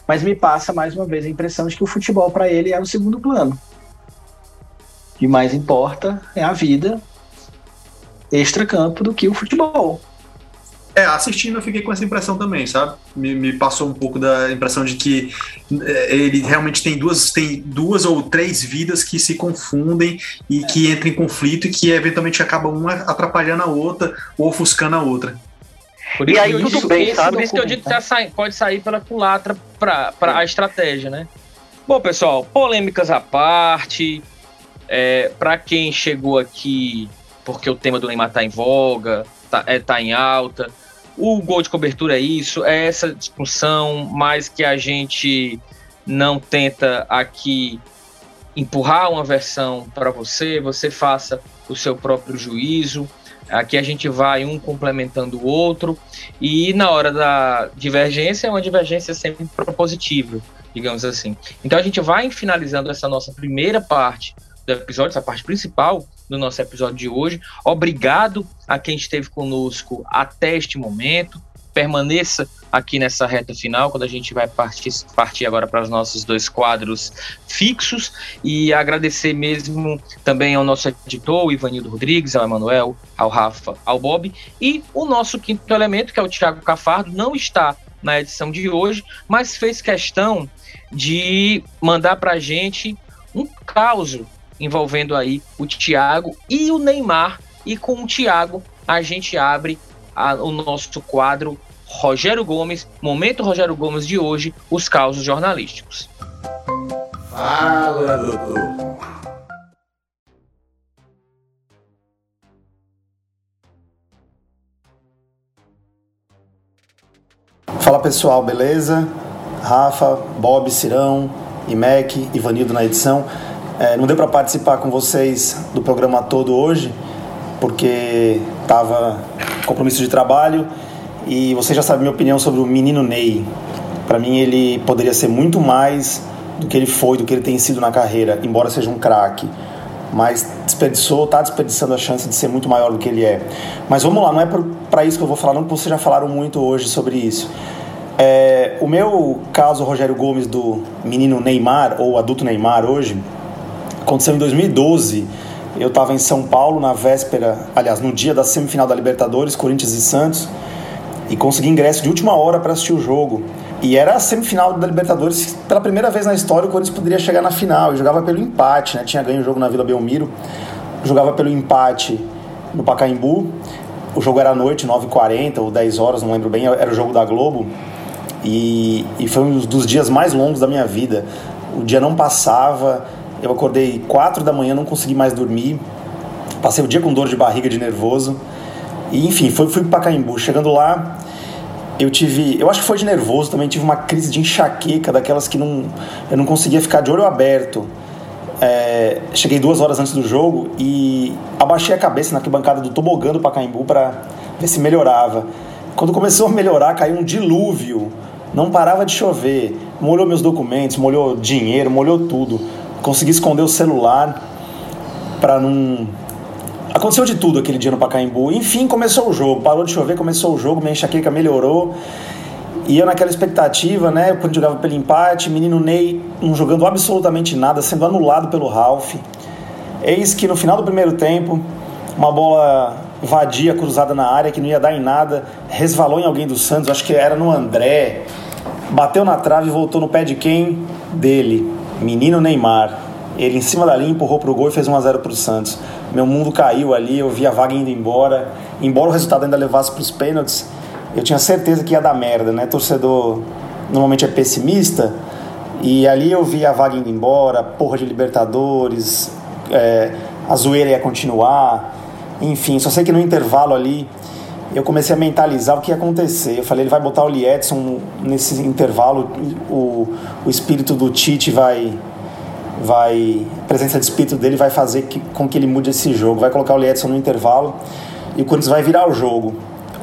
Mas me passa mais uma vez a impressão de que o futebol para ele é o segundo plano. O que mais importa é a vida extra-campo do que o futebol. É, assistindo eu fiquei com essa impressão também, sabe? Me, me, passou um pouco da impressão de que é, ele realmente tem duas, tem duas ou três vidas que se confundem e que entram em conflito e que eventualmente acabam uma atrapalhando a outra ou ofuscando a outra. Por isso, e aí, tudo bem, esse, sabe? Por isso que eu digo que tá pode sair pela culatra para a estratégia, né? Bom, pessoal, polêmicas à parte. É, para quem chegou aqui porque o tema do Neymar tá em voga, tá, é, tá em alta, o gol de cobertura é isso, é essa discussão, mas que a gente não tenta aqui empurrar uma versão para você, você faça o seu próprio juízo. Aqui a gente vai um complementando o outro e na hora da divergência é uma divergência sempre propositiva, digamos assim. Então a gente vai finalizando essa nossa primeira parte do episódio, essa parte principal do nosso episódio de hoje. Obrigado a quem esteve conosco até este momento. Permaneça aqui nessa reta final, quando a gente vai partir, partir agora para os nossos dois quadros fixos. E agradecer mesmo também ao nosso editor, o Ivanildo Rodrigues, ao Emanuel, ao Rafa, ao Bob. E o nosso quinto elemento, que é o Thiago Cafardo, não está na edição de hoje, mas fez questão de mandar para a gente um caos envolvendo aí o Thiago e o Neymar. E com o Thiago a gente abre a, o nosso quadro Rogério Gomes, Momento Rogério Gomes de hoje, os causos jornalísticos. Fala, doutor. Fala pessoal, beleza? Rafa, Bob, Cirão, Imec, Ivanildo na edição. É, não deu para participar com vocês do programa todo hoje, porque estava compromisso de trabalho e você já sabe minha opinião sobre o menino Ney. Para mim, ele poderia ser muito mais do que ele foi, do que ele tem sido na carreira, embora seja um craque. Mas desperdiçou, está desperdiçando a chance de ser muito maior do que ele é. Mas vamos lá, não é para isso que eu vou falar, não, porque vocês já falaram muito hoje sobre isso. É, o meu caso, Rogério Gomes, do menino Neymar, ou adulto Neymar hoje, Aconteceu em 2012. Eu estava em São Paulo na véspera, aliás, no dia da semifinal da Libertadores, Corinthians e Santos, e consegui ingresso de última hora para assistir o jogo. E era a semifinal da Libertadores, pela primeira vez na história o Corinthians poderia chegar na final. E jogava pelo empate, né? Tinha ganho o jogo na Vila Belmiro. Jogava pelo empate no Pacaembu. O jogo era à noite, 9h40 ou 10 horas, não lembro bem, era o jogo da Globo. E, e foi um dos dias mais longos da minha vida. O dia não passava, eu acordei 4 da manhã, não consegui mais dormir. Passei o dia com dor de barriga, de nervoso. E enfim, fui, fui para Caimbu. Chegando lá, eu tive. Eu acho que foi de nervoso também. Tive uma crise de enxaqueca, daquelas que não, eu não conseguia ficar de olho aberto. É, cheguei duas horas antes do jogo e abaixei a cabeça na arquibancada do tobogã do Pacaembu para ver se melhorava. Quando começou a melhorar, caiu um dilúvio. Não parava de chover. Molhou meus documentos, molhou dinheiro, molhou tudo consegui esconder o celular para não. Aconteceu de tudo aquele dia no Pacaembu. Enfim, começou o jogo. Parou de chover, começou o jogo, minha enxaqueca melhorou. E eu naquela expectativa, né? Quando jogava pelo empate, menino Ney não jogando absolutamente nada, sendo anulado pelo Ralph. Eis que no final do primeiro tempo, uma bola vadia cruzada na área que não ia dar em nada, resvalou em alguém do Santos, acho que era no André, bateu na trave e voltou no pé de quem? Dele. Menino Neymar. Ele em cima da linha empurrou pro gol e fez 1 a 0 pro Santos. Meu mundo caiu ali, eu vi a vaga indo embora. Embora o resultado ainda levasse para os pênaltis, eu tinha certeza que ia dar merda, né? Torcedor normalmente é pessimista. E ali eu vi a vaga indo embora, porra de Libertadores, é, a zoeira ia continuar. Enfim, só sei que no intervalo ali eu comecei a mentalizar o que ia acontecer. Eu falei, ele vai botar o Liedson nesse intervalo, o, o espírito do Tite vai vai a presença de espírito dele vai fazer que, com que ele mude esse jogo. Vai colocar o Liedson no intervalo e o Corinthians vai virar o jogo,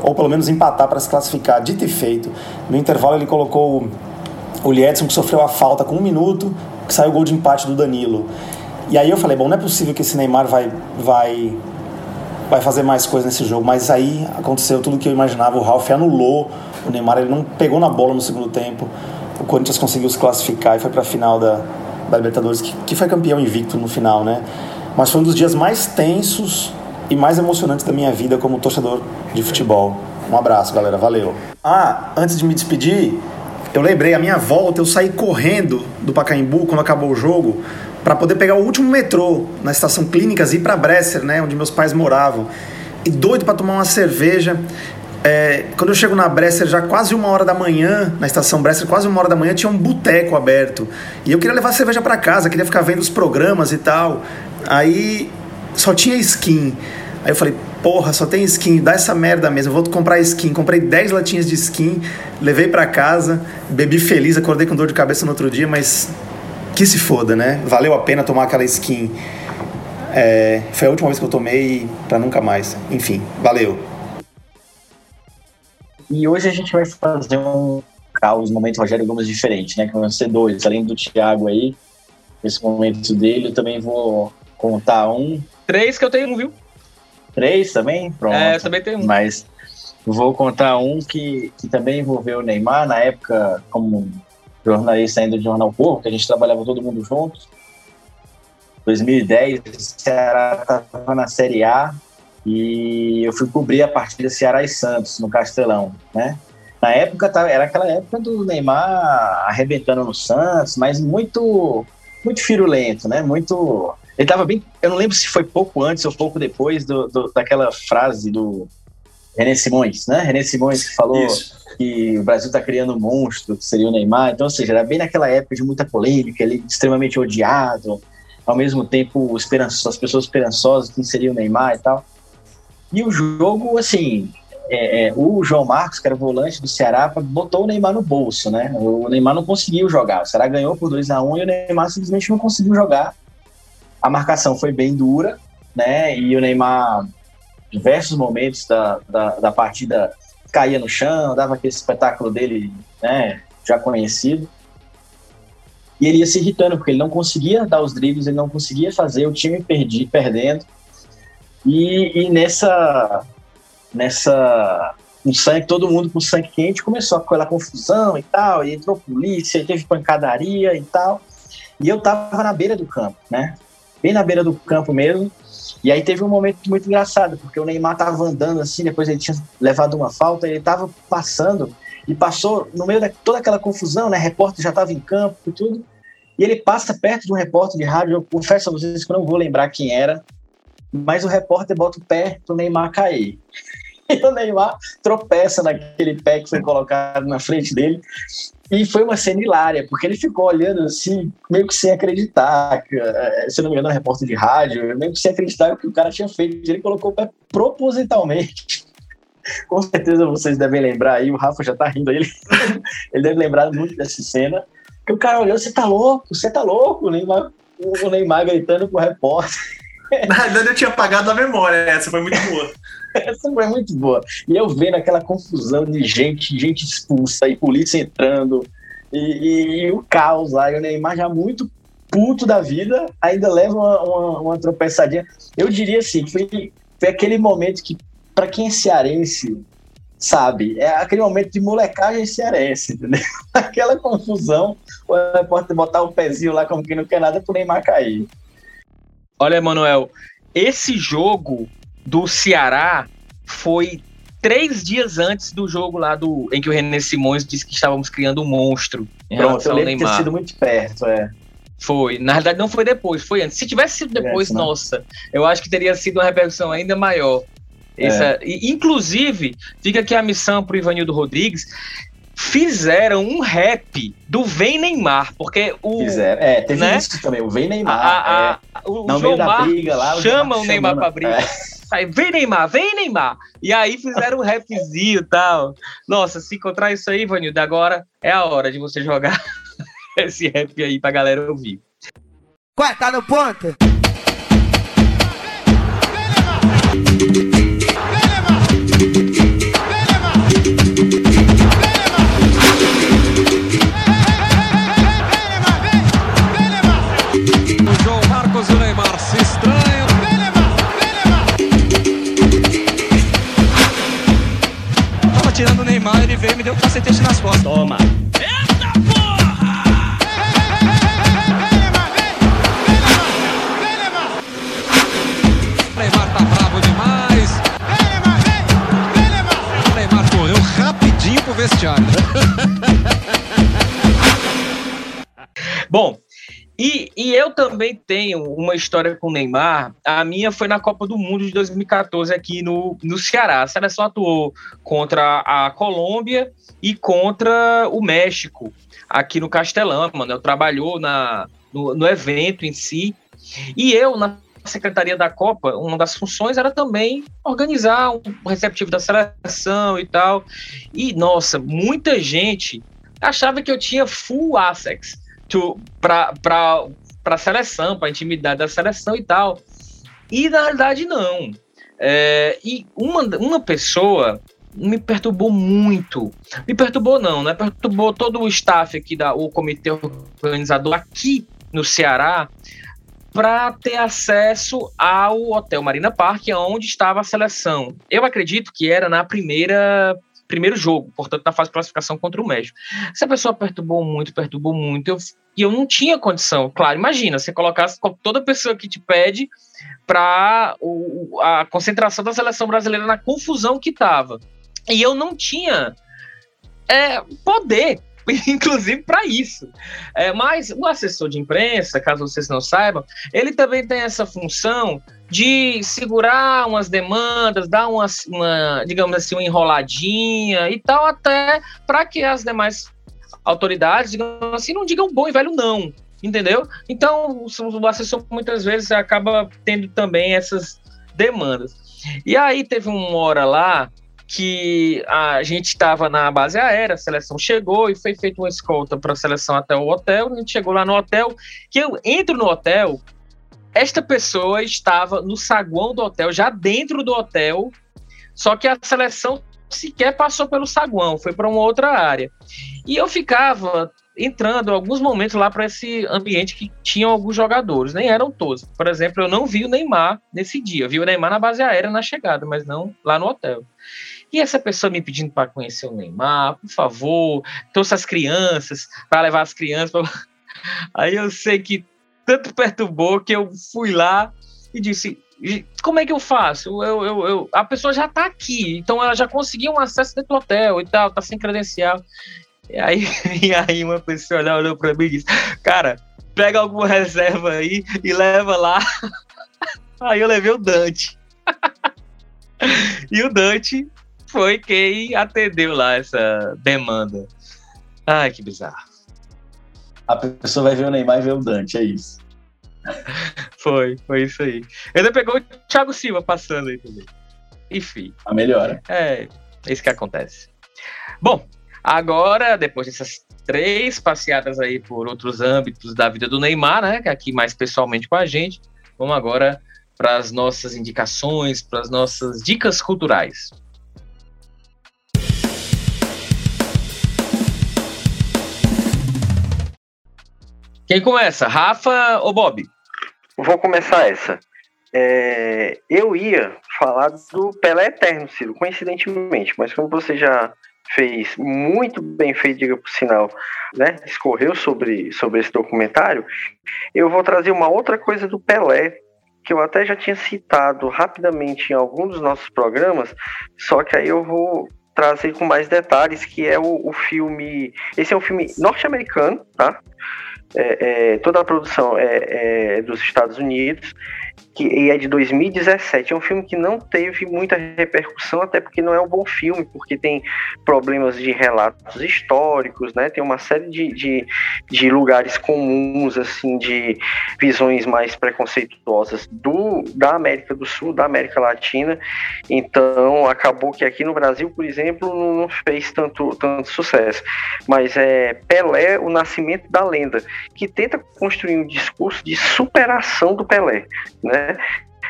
ou pelo menos empatar para se classificar. Dito e feito, no intervalo ele colocou o Liedson que sofreu a falta com um minuto, que saiu o gol de empate do Danilo. E aí eu falei, bom, não é possível que esse Neymar vai vai vai fazer mais coisas nesse jogo. Mas aí aconteceu tudo o que eu imaginava. O Ralf anulou o Neymar, ele não pegou na bola no segundo tempo. O Corinthians conseguiu se classificar e foi para a final da, da Libertadores, que, que foi campeão invicto no final, né? Mas foi um dos dias mais tensos e mais emocionantes da minha vida como torcedor de futebol. Um abraço, galera. Valeu. Ah, antes de me despedir, eu lembrei, a minha volta, eu saí correndo do Pacaembu quando acabou o jogo para poder pegar o último metrô na estação Clínicas e ir para Bresser, né, onde meus pais moravam. E doido para tomar uma cerveja. É, quando eu chego na Bresser, já quase uma hora da manhã, na estação Bresser, quase uma hora da manhã, tinha um boteco aberto. E eu queria levar cerveja para casa, queria ficar vendo os programas e tal. Aí só tinha skin. Aí eu falei, porra, só tem skin, dá essa merda mesmo, vou comprar skin. Comprei 10 latinhas de skin, levei para casa, bebi feliz, acordei com dor de cabeça no outro dia, mas que se foda, né? Valeu a pena tomar aquela skin. É, foi a última vez que eu tomei para nunca mais. Enfim, valeu. E hoje a gente vai fazer um caos, momento Rogério Gomes diferente, né? Que vão ser dois, além do Thiago aí, esse momento dele, eu também vou contar um. Três que eu tenho, viu? Três também? Pronto. É, também tem um. Mas vou contar um que, que também envolveu o Neymar, na época, como jornalista ainda do Jornal Povo, que a gente trabalhava todo mundo junto. 2010, o Ceará estava na Série A e eu fui cobrir a partida Ceará e Santos no Castelão, né? Na época, era aquela época do Neymar arrebentando no Santos, mas muito muito firulento, né? Muito ele tava bem. Eu não lembro se foi pouco antes ou pouco depois do, do daquela frase do René Simões, né? René Simões que falou Isso. Que o Brasil está criando um monstro, que seria o Neymar. Então, ou seja, era bem naquela época de muita polêmica, ele extremamente odiado, ao mesmo tempo as pessoas esperançosas que seria o Neymar e tal. E o jogo, assim, é, é, o João Marcos, que era o volante do Ceará, botou o Neymar no bolso, né? O Neymar não conseguiu jogar. O Ceará ganhou por 2 a 1 um, e o Neymar simplesmente não conseguiu jogar a marcação foi bem dura, né? E o Neymar, diversos momentos da, da, da partida, caía no chão, dava aquele espetáculo dele, né? Já conhecido. E ele ia se irritando, porque ele não conseguia dar os dribles, ele não conseguia fazer, o time perdi, perdendo. E, e nessa. nessa com sangue, todo mundo com sangue quente, começou aquela confusão e tal, e entrou polícia, e teve pancadaria e tal. E eu tava na beira do campo, né? bem na beira do campo mesmo. E aí teve um momento muito engraçado, porque o Neymar tava andando assim, depois ele tinha levado uma falta, ele tava passando e passou no meio de toda aquela confusão, né? Repórter já tava em campo e tudo. E ele passa perto de um repórter de rádio, eu confesso a vocês que eu não vou lembrar quem era, mas o repórter bota o pé pro Neymar cair. *laughs* E o Neymar tropeça naquele pé que foi colocado na frente dele. E foi uma cena hilária, porque ele ficou olhando assim, meio que sem acreditar. Eh, se não me engano, um repórter de rádio, meio que sem acreditar o que o cara tinha feito. Ele colocou o pé propositalmente. *laughs* Com certeza vocês devem lembrar aí, o Rafa já tá rindo aí. Ele, *laughs* ele deve lembrar muito dessa cena. Que o cara olhou, você tá louco, você tá louco, o Neymar, o Neymar gritando pro repórter. Na verdade, eu tinha apagado a memória, essa foi muito boa. Essa foi muito boa. E eu vendo aquela confusão de gente, gente expulsa e polícia entrando, e, e, e o caos lá, e o Neymar já muito puto da vida, ainda leva uma, uma, uma tropeçadinha. Eu diria assim, foi, foi aquele momento que, para quem é cearense, sabe, é aquele momento de molecagem cearense, entendeu? *laughs* Aquela confusão, o repórter botar o pezinho lá como que não quer nada pro Neymar cair. Olha, Emanuel, esse jogo do Ceará foi três dias antes do jogo lá do em que o René Simões disse que estávamos criando um monstro em Pronto, ao Neymar. Ter sido muito perto, é. Foi. Na realidade, não foi depois, foi antes. Se tivesse sido depois, nossa, eu acho que teria sido uma repercussão ainda maior. Essa, é. e, inclusive, fica aqui a missão para o Ivanildo Rodrigues. Fizeram um rap do Vem Neymar, porque o. Fizeram. É, teve né? isso também, o Vem Neymar. A, a, é. O Não João Mar briga, lá, o chama o Neymar para briga. É. Aí, vem Neymar, vem Neymar. E aí fizeram um rapzinho e tal. Nossa, se encontrar isso aí, Vanildo, agora é a hora de você jogar *laughs* esse rap aí pra galera ouvir. Ué, tá no ponto? Cacetete nas costas. Toma. Neymar tá bravo demais. Neymar correu rapidinho pro vestiário. Bom, e, e, eu também tenho uma história com o Neymar. A minha foi na Copa do Mundo de 2014 aqui no, no Ceará. A seleção atuou contra a Colômbia e contra o México, aqui no Castelão. Mano, eu trabalhou na, no, no evento em si. E eu, na Secretaria da Copa, uma das funções era também organizar um receptivo da seleção e tal. E, nossa, muita gente achava que eu tinha full access para a seleção, para a intimidade da seleção e tal. E na realidade não. É, e uma, uma pessoa me perturbou muito. Me perturbou não, né? Perturbou todo o staff aqui, da, o comitê organizador aqui no Ceará, para ter acesso ao Hotel Marina Park, onde estava a seleção. Eu acredito que era na primeira primeiro jogo, portanto, na fase de classificação contra o México. Essa pessoa perturbou muito, perturbou muito, eu, e eu não tinha condição. Claro, imagina, você colocasse toda pessoa que te pede para a concentração da seleção brasileira na confusão que estava. E eu não tinha é, poder *laughs* inclusive para isso. É, mas o assessor de imprensa, caso vocês não saibam, ele também tem essa função de segurar umas demandas, dar uma, uma digamos assim, uma enroladinha e tal, até para que as demais autoridades, digamos assim, não digam bom e velho não, entendeu? Então, o assessor muitas vezes acaba tendo também essas demandas. E aí teve uma hora lá que a gente estava na base aérea, a seleção chegou e foi feita uma escolta para a seleção até o hotel. A gente chegou lá no hotel, que eu entro no hotel, esta pessoa estava no saguão do hotel, já dentro do hotel, só que a seleção sequer passou pelo saguão, foi para uma outra área. E eu ficava entrando alguns momentos lá para esse ambiente que tinham alguns jogadores, nem eram todos. Por exemplo, eu não vi o Neymar nesse dia, eu vi o Neymar na base aérea na chegada, mas não lá no hotel. E essa pessoa me pedindo para conhecer o Neymar, por favor, trouxe as crianças, para levar as crianças. Pra... *laughs* Aí eu sei que tanto perturbou que eu fui lá e disse: como é que eu faço? Eu, eu, eu, a pessoa já está aqui, então ela já conseguiu um acesso dentro do hotel e tal, tá sem credencial. E aí, *laughs* e aí uma pessoa olhou para mim e disse: Cara, pega alguma reserva aí e leva lá. *laughs* Aí eu levei o Dante. *laughs* e o Dante foi quem atendeu lá essa demanda. Ai, que bizarro. A pessoa vai ver o Neymar e ver o Dante, é isso. Foi, foi isso aí. Ainda pegou o Thiago Silva passando aí também. Enfim. A melhora. É, é isso que acontece. Bom, agora, depois dessas três passeadas aí por outros âmbitos da vida do Neymar, né? É aqui mais pessoalmente com a gente, vamos agora para as nossas indicações, para as nossas dicas culturais. Quem começa? Rafa ou Bob? Vou começar essa. É, eu ia falar do Pelé Eterno, Ciro, coincidentemente, mas como você já fez muito bem feito, diga por sinal, né? Escorreu sobre, sobre esse documentário, eu vou trazer uma outra coisa do Pelé, que eu até já tinha citado rapidamente em algum dos nossos programas, só que aí eu vou trazer com mais detalhes, que é o, o filme. Esse é um filme norte-americano, tá? É, é, toda a produção é, é, dos Estados Unidos que é de 2017. É um filme que não teve muita repercussão, até porque não é um bom filme, porque tem problemas de relatos históricos, né? Tem uma série de, de, de lugares comuns, assim, de visões mais preconceituosas do, da América do Sul, da América Latina. Então, acabou que aqui no Brasil, por exemplo, não fez tanto, tanto sucesso. Mas é Pelé, o nascimento da lenda, que tenta construir um discurso de superação do Pelé, né?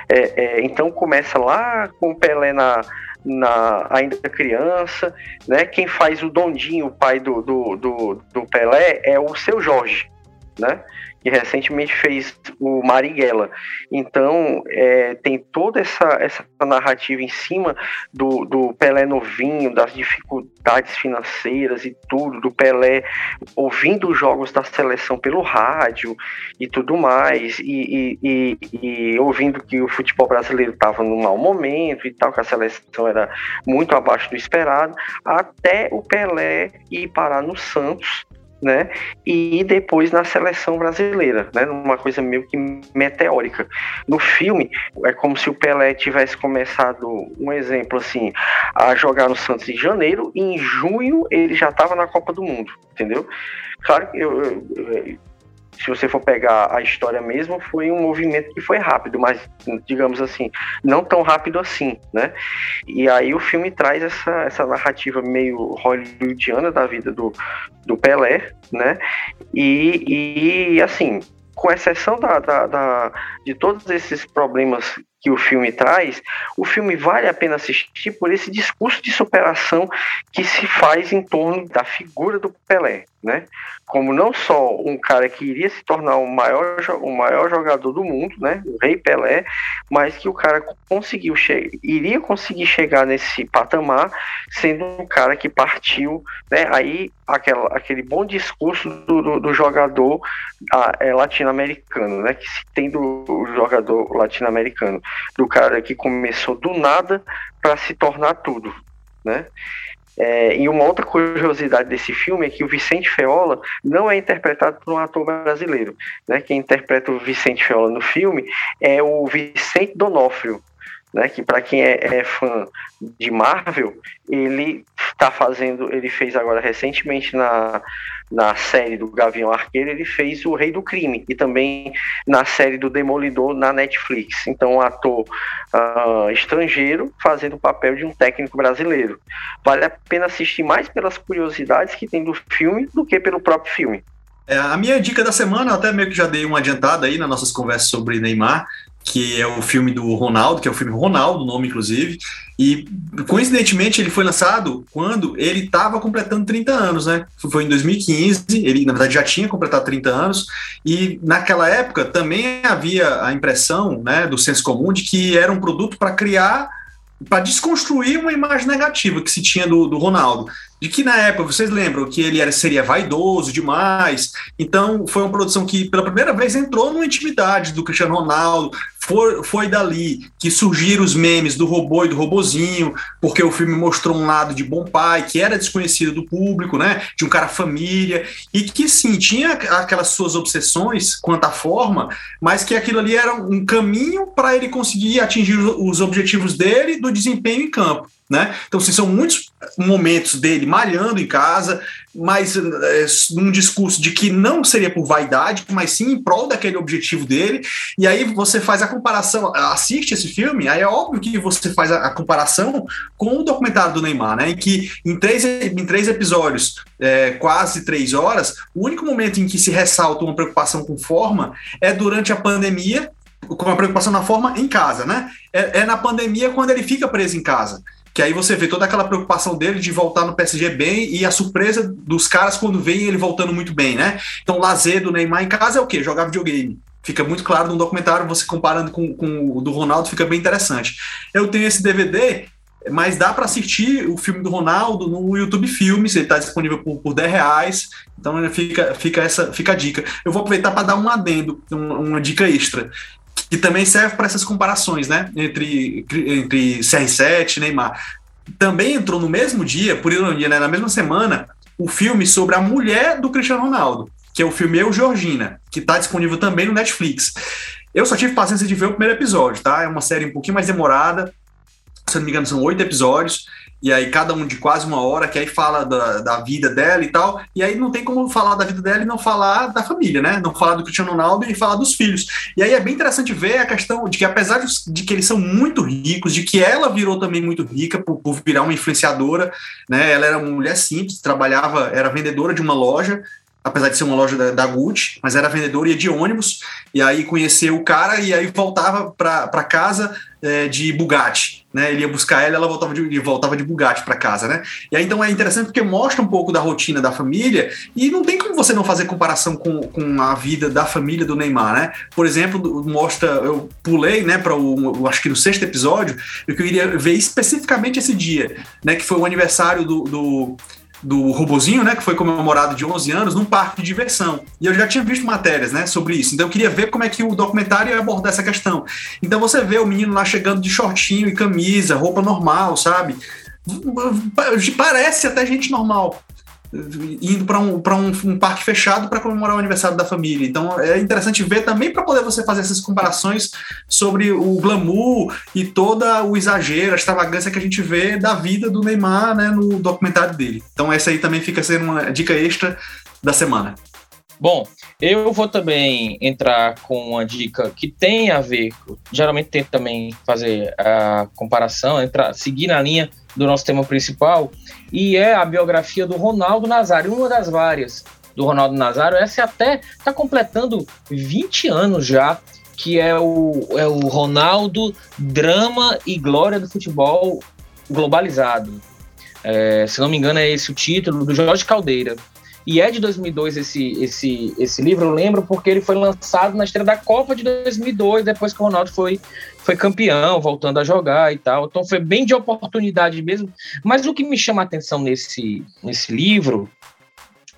É, é, então começa lá com o Pelé na, na, ainda criança, né? Quem faz o Dondinho, o pai do, do, do, do, Pelé, é o seu Jorge, né? Que recentemente fez o Marighella. Então, é, tem toda essa, essa narrativa em cima do, do Pelé novinho, das dificuldades financeiras e tudo, do Pelé ouvindo os jogos da seleção pelo rádio e tudo mais, e, e, e, e ouvindo que o futebol brasileiro estava num mau momento e tal, que a seleção era muito abaixo do esperado, até o Pelé ir parar no Santos né? E depois na seleção brasileira, né? Uma coisa meio que meteórica. No filme é como se o Pelé tivesse começado, um exemplo assim, a jogar no Santos em janeiro e em junho ele já estava na Copa do Mundo, entendeu? Claro que eu, eu, se você for pegar a história mesmo, foi um movimento que foi rápido, mas digamos assim, não tão rápido assim, né? E aí o filme traz essa, essa narrativa meio hollywoodiana da vida do, do Pelé, né? E, e assim, com exceção da, da, da, de todos esses problemas que o filme traz, o filme vale a pena assistir por esse discurso de superação que se faz em torno da figura do Pelé, né? Como não só um cara que iria se tornar o maior, o maior jogador do mundo, né? O Rei Pelé, mas que o cara conseguiu iria conseguir chegar nesse patamar sendo um cara que partiu, né? Aí aquela, aquele bom discurso do, do, do jogador ah, é, latino-americano, né? Que se tem do jogador latino-americano do cara que começou do nada para se tornar tudo, né? É, e uma outra curiosidade desse filme é que o Vicente Feola não é interpretado por um ator brasileiro. Né? Quem interpreta o Vicente Feola no filme é o Vicente Donofrio, né? Que para quem é, é, fã de Marvel, ele está fazendo, ele fez agora recentemente na, na série do Gavião Arqueiro, ele fez o Rei do Crime e também na série do Demolidor na Netflix. Então, um ator uh, estrangeiro fazendo o papel de um técnico brasileiro. Vale a pena assistir mais pelas curiosidades que tem do filme do que pelo próprio filme. É, a minha dica da semana, até meio que já dei uma adiantada aí nas nossas conversas sobre Neymar, que é o filme do Ronaldo, que é o filme Ronaldo, nome inclusive, e coincidentemente ele foi lançado quando ele estava completando 30 anos, né? Foi em 2015, ele na verdade já tinha completado 30 anos, e naquela época também havia a impressão, né, do senso comum de que era um produto para criar para desconstruir uma imagem negativa que se tinha do, do Ronaldo de que na época, vocês lembram que ele era, seria vaidoso demais, então foi uma produção que pela primeira vez entrou numa intimidade do Cristiano Ronaldo, foi, foi dali que surgiram os memes do robô e do robozinho, porque o filme mostrou um lado de bom pai, que era desconhecido do público, né, de um cara família, e que sim, tinha aquelas suas obsessões quanto à forma, mas que aquilo ali era um caminho para ele conseguir atingir os objetivos dele do desempenho em campo. Né? Então, assim, são muitos momentos dele malhando em casa, mas é, num discurso de que não seria por vaidade, mas sim em prol daquele objetivo dele. E aí você faz a comparação, assiste esse filme, aí é óbvio que você faz a, a comparação com o documentário do Neymar, né? Em que em três, em três episódios, é, quase três horas, o único momento em que se ressalta uma preocupação com forma é durante a pandemia, com uma preocupação na forma em casa, né? É, é na pandemia quando ele fica preso em casa que aí você vê toda aquela preocupação dele de voltar no PSG bem e a surpresa dos caras quando vem ele voltando muito bem, né? Então, lazer do Neymar em casa é o quê? Jogar videogame. Fica muito claro no documentário, você comparando com, com o do Ronaldo, fica bem interessante. Eu tenho esse DVD, mas dá para assistir o filme do Ronaldo no YouTube Filmes, ele está disponível por, por 10 reais, então fica, fica, essa, fica a dica. Eu vou aproveitar para dar um adendo, um, uma dica extra que também serve para essas comparações, né? Entre, entre CR7 e Neymar. Também entrou no mesmo dia, por ironia, né, na mesma semana, o filme sobre a mulher do Cristiano Ronaldo, que é o filme Eu, Georgina, que está disponível também no Netflix. Eu só tive paciência de ver o primeiro episódio, tá? É uma série um pouquinho mais demorada, se não me engano, são oito episódios e aí cada um de quase uma hora, que aí fala da, da vida dela e tal, e aí não tem como falar da vida dela e não falar da família, né? Não falar do Cristiano Ronaldo e falar dos filhos. E aí é bem interessante ver a questão de que, apesar de que eles são muito ricos, de que ela virou também muito rica por, por virar uma influenciadora, né? Ela era uma mulher simples, trabalhava, era vendedora de uma loja, apesar de ser uma loja da, da Gucci, mas era vendedora, ia de ônibus, e aí conheceu o cara, e aí voltava para casa é, de Bugatti, né? Ele ia buscar ela, ela voltava de, voltava de Bugatti para casa, né? E aí então é interessante porque mostra um pouco da rotina da família e não tem como você não fazer comparação com, com a vida da família do Neymar, né? Por exemplo, mostra, eu pulei, né, para o, acho que no sexto episódio, eu queria ver especificamente esse dia, né, que foi o aniversário do, do do robozinho, né, que foi comemorado de 11 anos, num parque de diversão. E eu já tinha visto matérias, né, sobre isso. Então eu queria ver como é que o documentário ia abordar essa questão. Então você vê o menino lá chegando de shortinho e camisa, roupa normal, sabe? Parece até gente normal indo para um, um, um parque fechado para comemorar o aniversário da família. Então é interessante ver também para poder você fazer essas comparações sobre o glamour e todo o exagero, a extravagância que a gente vê da vida do Neymar né, no documentário dele. Então essa aí também fica sendo uma dica extra da semana. Bom, eu vou também entrar com uma dica que tem a ver, geralmente tento também fazer a comparação, entrar, seguir na linha do nosso tema principal, e é a biografia do Ronaldo Nazário, uma das várias do Ronaldo Nazário. Essa até está completando 20 anos já, que é o, é o Ronaldo Drama e Glória do Futebol Globalizado. É, se não me engano, é esse o título, do Jorge Caldeira. E é de 2002 esse, esse, esse livro, eu lembro, porque ele foi lançado na estreia da Copa de 2002, depois que o Ronaldo foi, foi campeão, voltando a jogar e tal. Então foi bem de oportunidade mesmo. Mas o que me chama a atenção nesse, nesse livro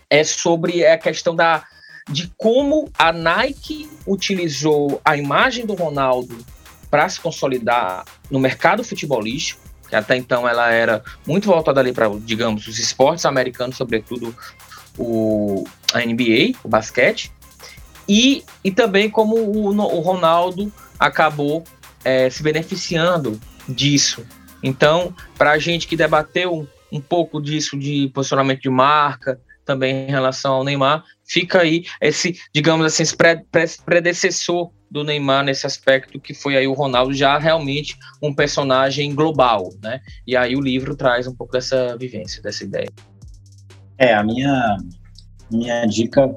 é sobre a questão da, de como a Nike utilizou a imagem do Ronaldo para se consolidar no mercado futebolístico, que até então ela era muito voltada ali para, digamos, os esportes americanos, sobretudo o, a NBA, o basquete, e, e também como o, o Ronaldo acabou é, se beneficiando disso. Então, para a gente que debateu um, pouco disso de posicionamento de marca, também em relação ao Neymar, fica aí esse, digamos assim, esse pre, pre, predecessor do Neymar nesse aspecto, que foi aí o Ronaldo já realmente um personagem global, né? E aí o livro traz um pouco dessa vivência, dessa ideia. É, a minha, minha dica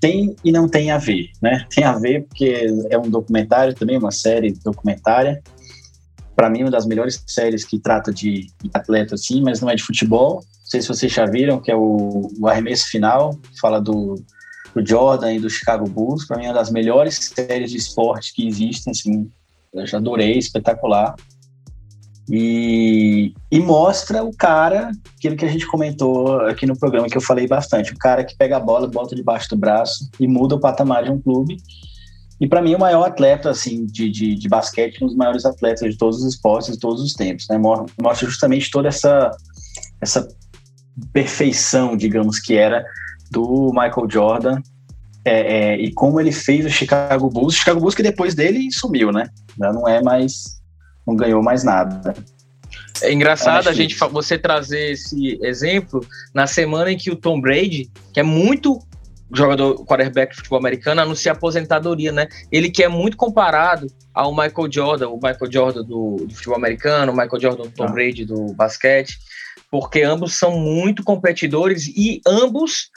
tem e não tem a ver, né? Tem a ver porque é um documentário também, uma série documentária. Para mim, uma das melhores séries que trata de, atleta, assim, mas não é de futebol. Não sei se vocês já viram, que é o, o Arremesso Final, fala do, do Jordan e do Chicago Bulls. Para mim, é uma das melhores séries de esporte que existem, assim. Eu já adorei, espetacular. E, e, mostra o cara, aquilo que a gente comentou aqui no programa, que eu falei bastante, o cara que pega a bola, bota debaixo do braço e muda o patamar de um clube. E para mim, o maior atleta assim de, de, de, basquete, um dos maiores atletas de todos os esportes de todos os tempos. Né? Mostra justamente toda essa, essa perfeição, digamos, que era do Michael Jordan é, é, e como ele fez o Chicago Bulls. O Chicago Bulls que depois dele sumiu, né? Já não é mais não ganhou mais nada. É engraçado a gente você trazer esse exemplo na semana em que o Tom Brady, que é muito jogador quarterback de futebol americano, anuncia aposentadoria, né? Ele que é muito comparado ao Michael Jordan, o Michael Jordan do, do futebol americano, o Michael Jordan do Tom ah. Brady do basquete, porque ambos são muito competidores e ambos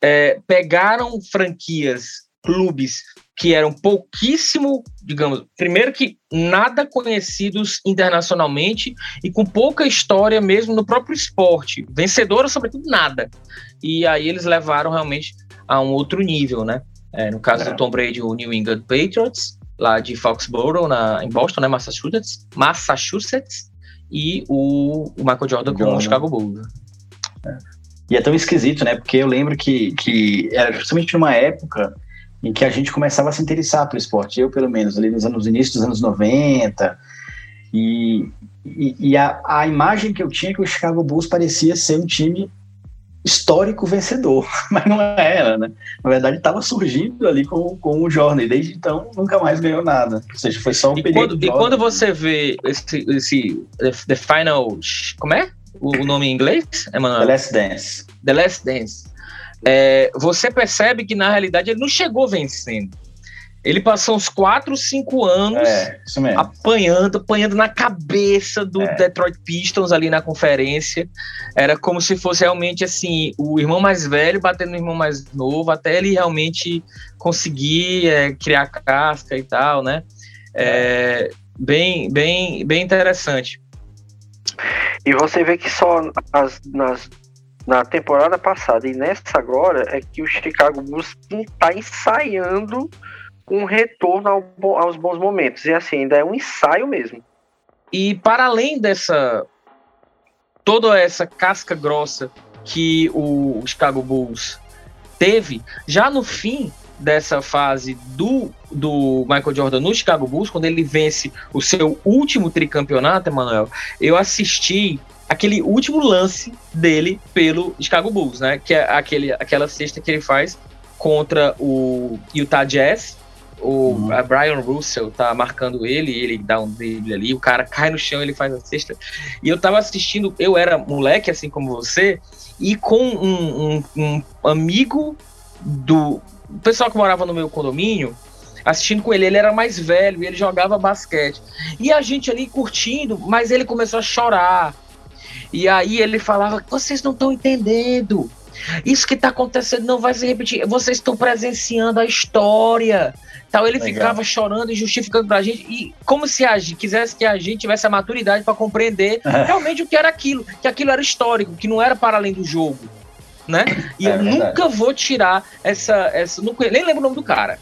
é, pegaram franquias, clubes que eram pouquíssimo, digamos, primeiro que nada conhecidos internacionalmente e com pouca história mesmo no próprio esporte, vencedora sobretudo nada. E aí eles levaram realmente a um outro nível, né? É, no caso é. do Tom Brady, o New England Patriots, lá de Foxborough, na, em Boston, né, Massachusetts, Massachusetts, e o, o Michael Jordan com o Chicago Bulls. É. E é tão esquisito, né? Porque eu lembro que, que era justamente numa época em que a gente começava a se interessar pelo esporte, eu pelo menos, ali nos anos início dos anos 90, e, e, e a, a, imagem que eu tinha é que o Chicago Bulls parecia ser um time histórico vencedor, *laughs* mas não era, né? Na verdade, estava surgindo ali com, com o Jordan, e desde então nunca mais ganhou nada. Ou seja, foi só um e período. Quando, e quando você vê esse, esse The Final. Como é? O, o nome em inglês, Emanuel? The Last Dance. The Last Dance é, você percebe que na realidade ele não chegou vencendo. Ele passou uns 4, 5 anos é, apanhando, apanhando na cabeça do é. Detroit Pistons ali na conferência. Era como se fosse realmente assim, o irmão mais velho batendo no irmão mais novo, até ele realmente conseguir é, criar casca e tal, né? É, bem, bem, bem interessante. E você vê que só as, nas, na temporada passada e nessa agora é que o Chicago Bulls está ensaiando um retorno ao, aos bons momentos. E assim, ainda é um ensaio mesmo. E para além dessa. toda essa casca grossa que o Chicago Bulls teve, já no fim dessa fase do, do Michael Jordan no Chicago Bulls, quando ele vence o seu último tricampeonato, Emanuel, eu assisti aquele último lance dele pelo Chicago Bulls, né? Que é aquele, aquela cesta que ele faz contra o Utah Jazz. O uhum. Brian Russell tá marcando ele, ele dá um drible ali, o cara cai no chão, ele faz a cesta. E eu tava assistindo, eu era moleque, assim como você, e com um, um, um amigo do pessoal que morava no meu condomínio, assistindo com ele, ele era mais velho e ele jogava basquete. E a gente ali curtindo, mas ele começou a chorar. E aí ele falava: vocês não estão entendendo. Isso que está acontecendo não vai se repetir. Vocês estão presenciando a história. Tal, ele Legal. ficava chorando e justificando pra gente, e como se a gente quisesse que a gente tivesse a maturidade para compreender *laughs* realmente o que era aquilo, que aquilo era histórico, que não era para além do jogo, né? E é eu verdade. nunca vou tirar essa, essa, não, nem lembro o nome do cara,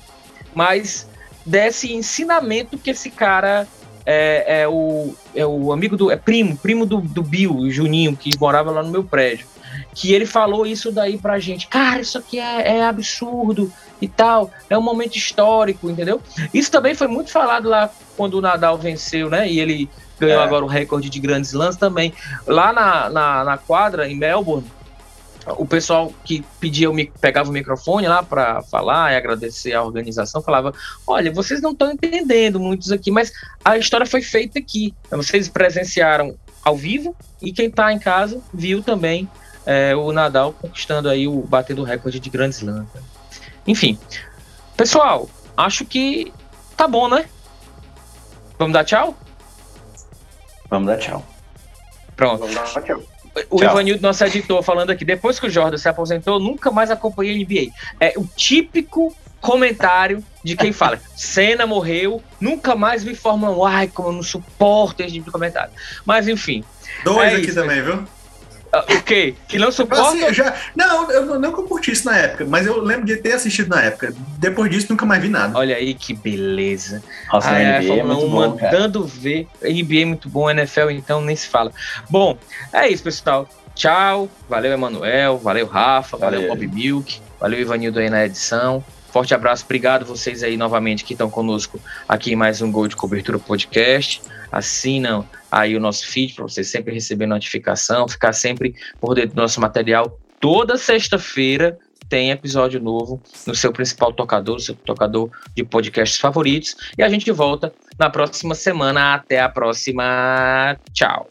mas desse ensinamento que esse cara é, é, o, é o amigo do. É primo, primo do, do Bill, o Juninho, que morava lá no meu prédio. Que ele falou isso daí pra gente. Cara, isso aqui é, é absurdo e tal. É um momento histórico, entendeu? Isso também foi muito falado lá quando o Nadal venceu, né? E ele ganhou é. agora o recorde de grandes lances também. Lá na, na, na quadra, em Melbourne, o pessoal que pedia, pegava o microfone lá para falar e agradecer a organização, falava: Olha, vocês não estão entendendo muitos aqui, mas a história foi feita aqui. Vocês presenciaram ao vivo e quem está em casa viu também é, o Nadal conquistando aí o batendo o recorde de grandes lãs. Enfim, pessoal, acho que tá bom, né? Vamos dar tchau? Vamos dar tchau. Pronto. Vamos dar tchau. O Tchau. Ivanildo, nosso editor, falando aqui, depois que o Jordan se aposentou, nunca mais acompanhei a NBA. É o típico comentário de quem fala, *laughs* Senna morreu, nunca mais vi Fórmula 1, ai, como eu não suporto esse tipo de comentário. Mas enfim. Dois é aqui isso, também, viu? Ah, o quê? Que não suporta? Assim, já, não, eu não que eu curti isso na época, mas eu lembro de ter assistido na época. Depois disso, nunca mais vi nada. Olha aí que beleza. Nossa, ah, a NBA é, é muito bom, mandando cara. ver. NBA é muito bom, NFL então nem se fala. Bom, é isso, pessoal. Tchau. Valeu, Emanuel. Valeu, Rafa. Valeu, valeu Bob Milk. Valeu, Ivanildo aí na edição. Forte abraço, obrigado vocês aí novamente que estão conosco aqui em mais um Gol de Cobertura Podcast assinam aí o nosso feed para você sempre receber notificação, ficar sempre por dentro do nosso material. Toda sexta-feira tem episódio novo no seu principal tocador, no seu tocador de podcasts favoritos. E a gente volta na próxima semana. Até a próxima. Tchau.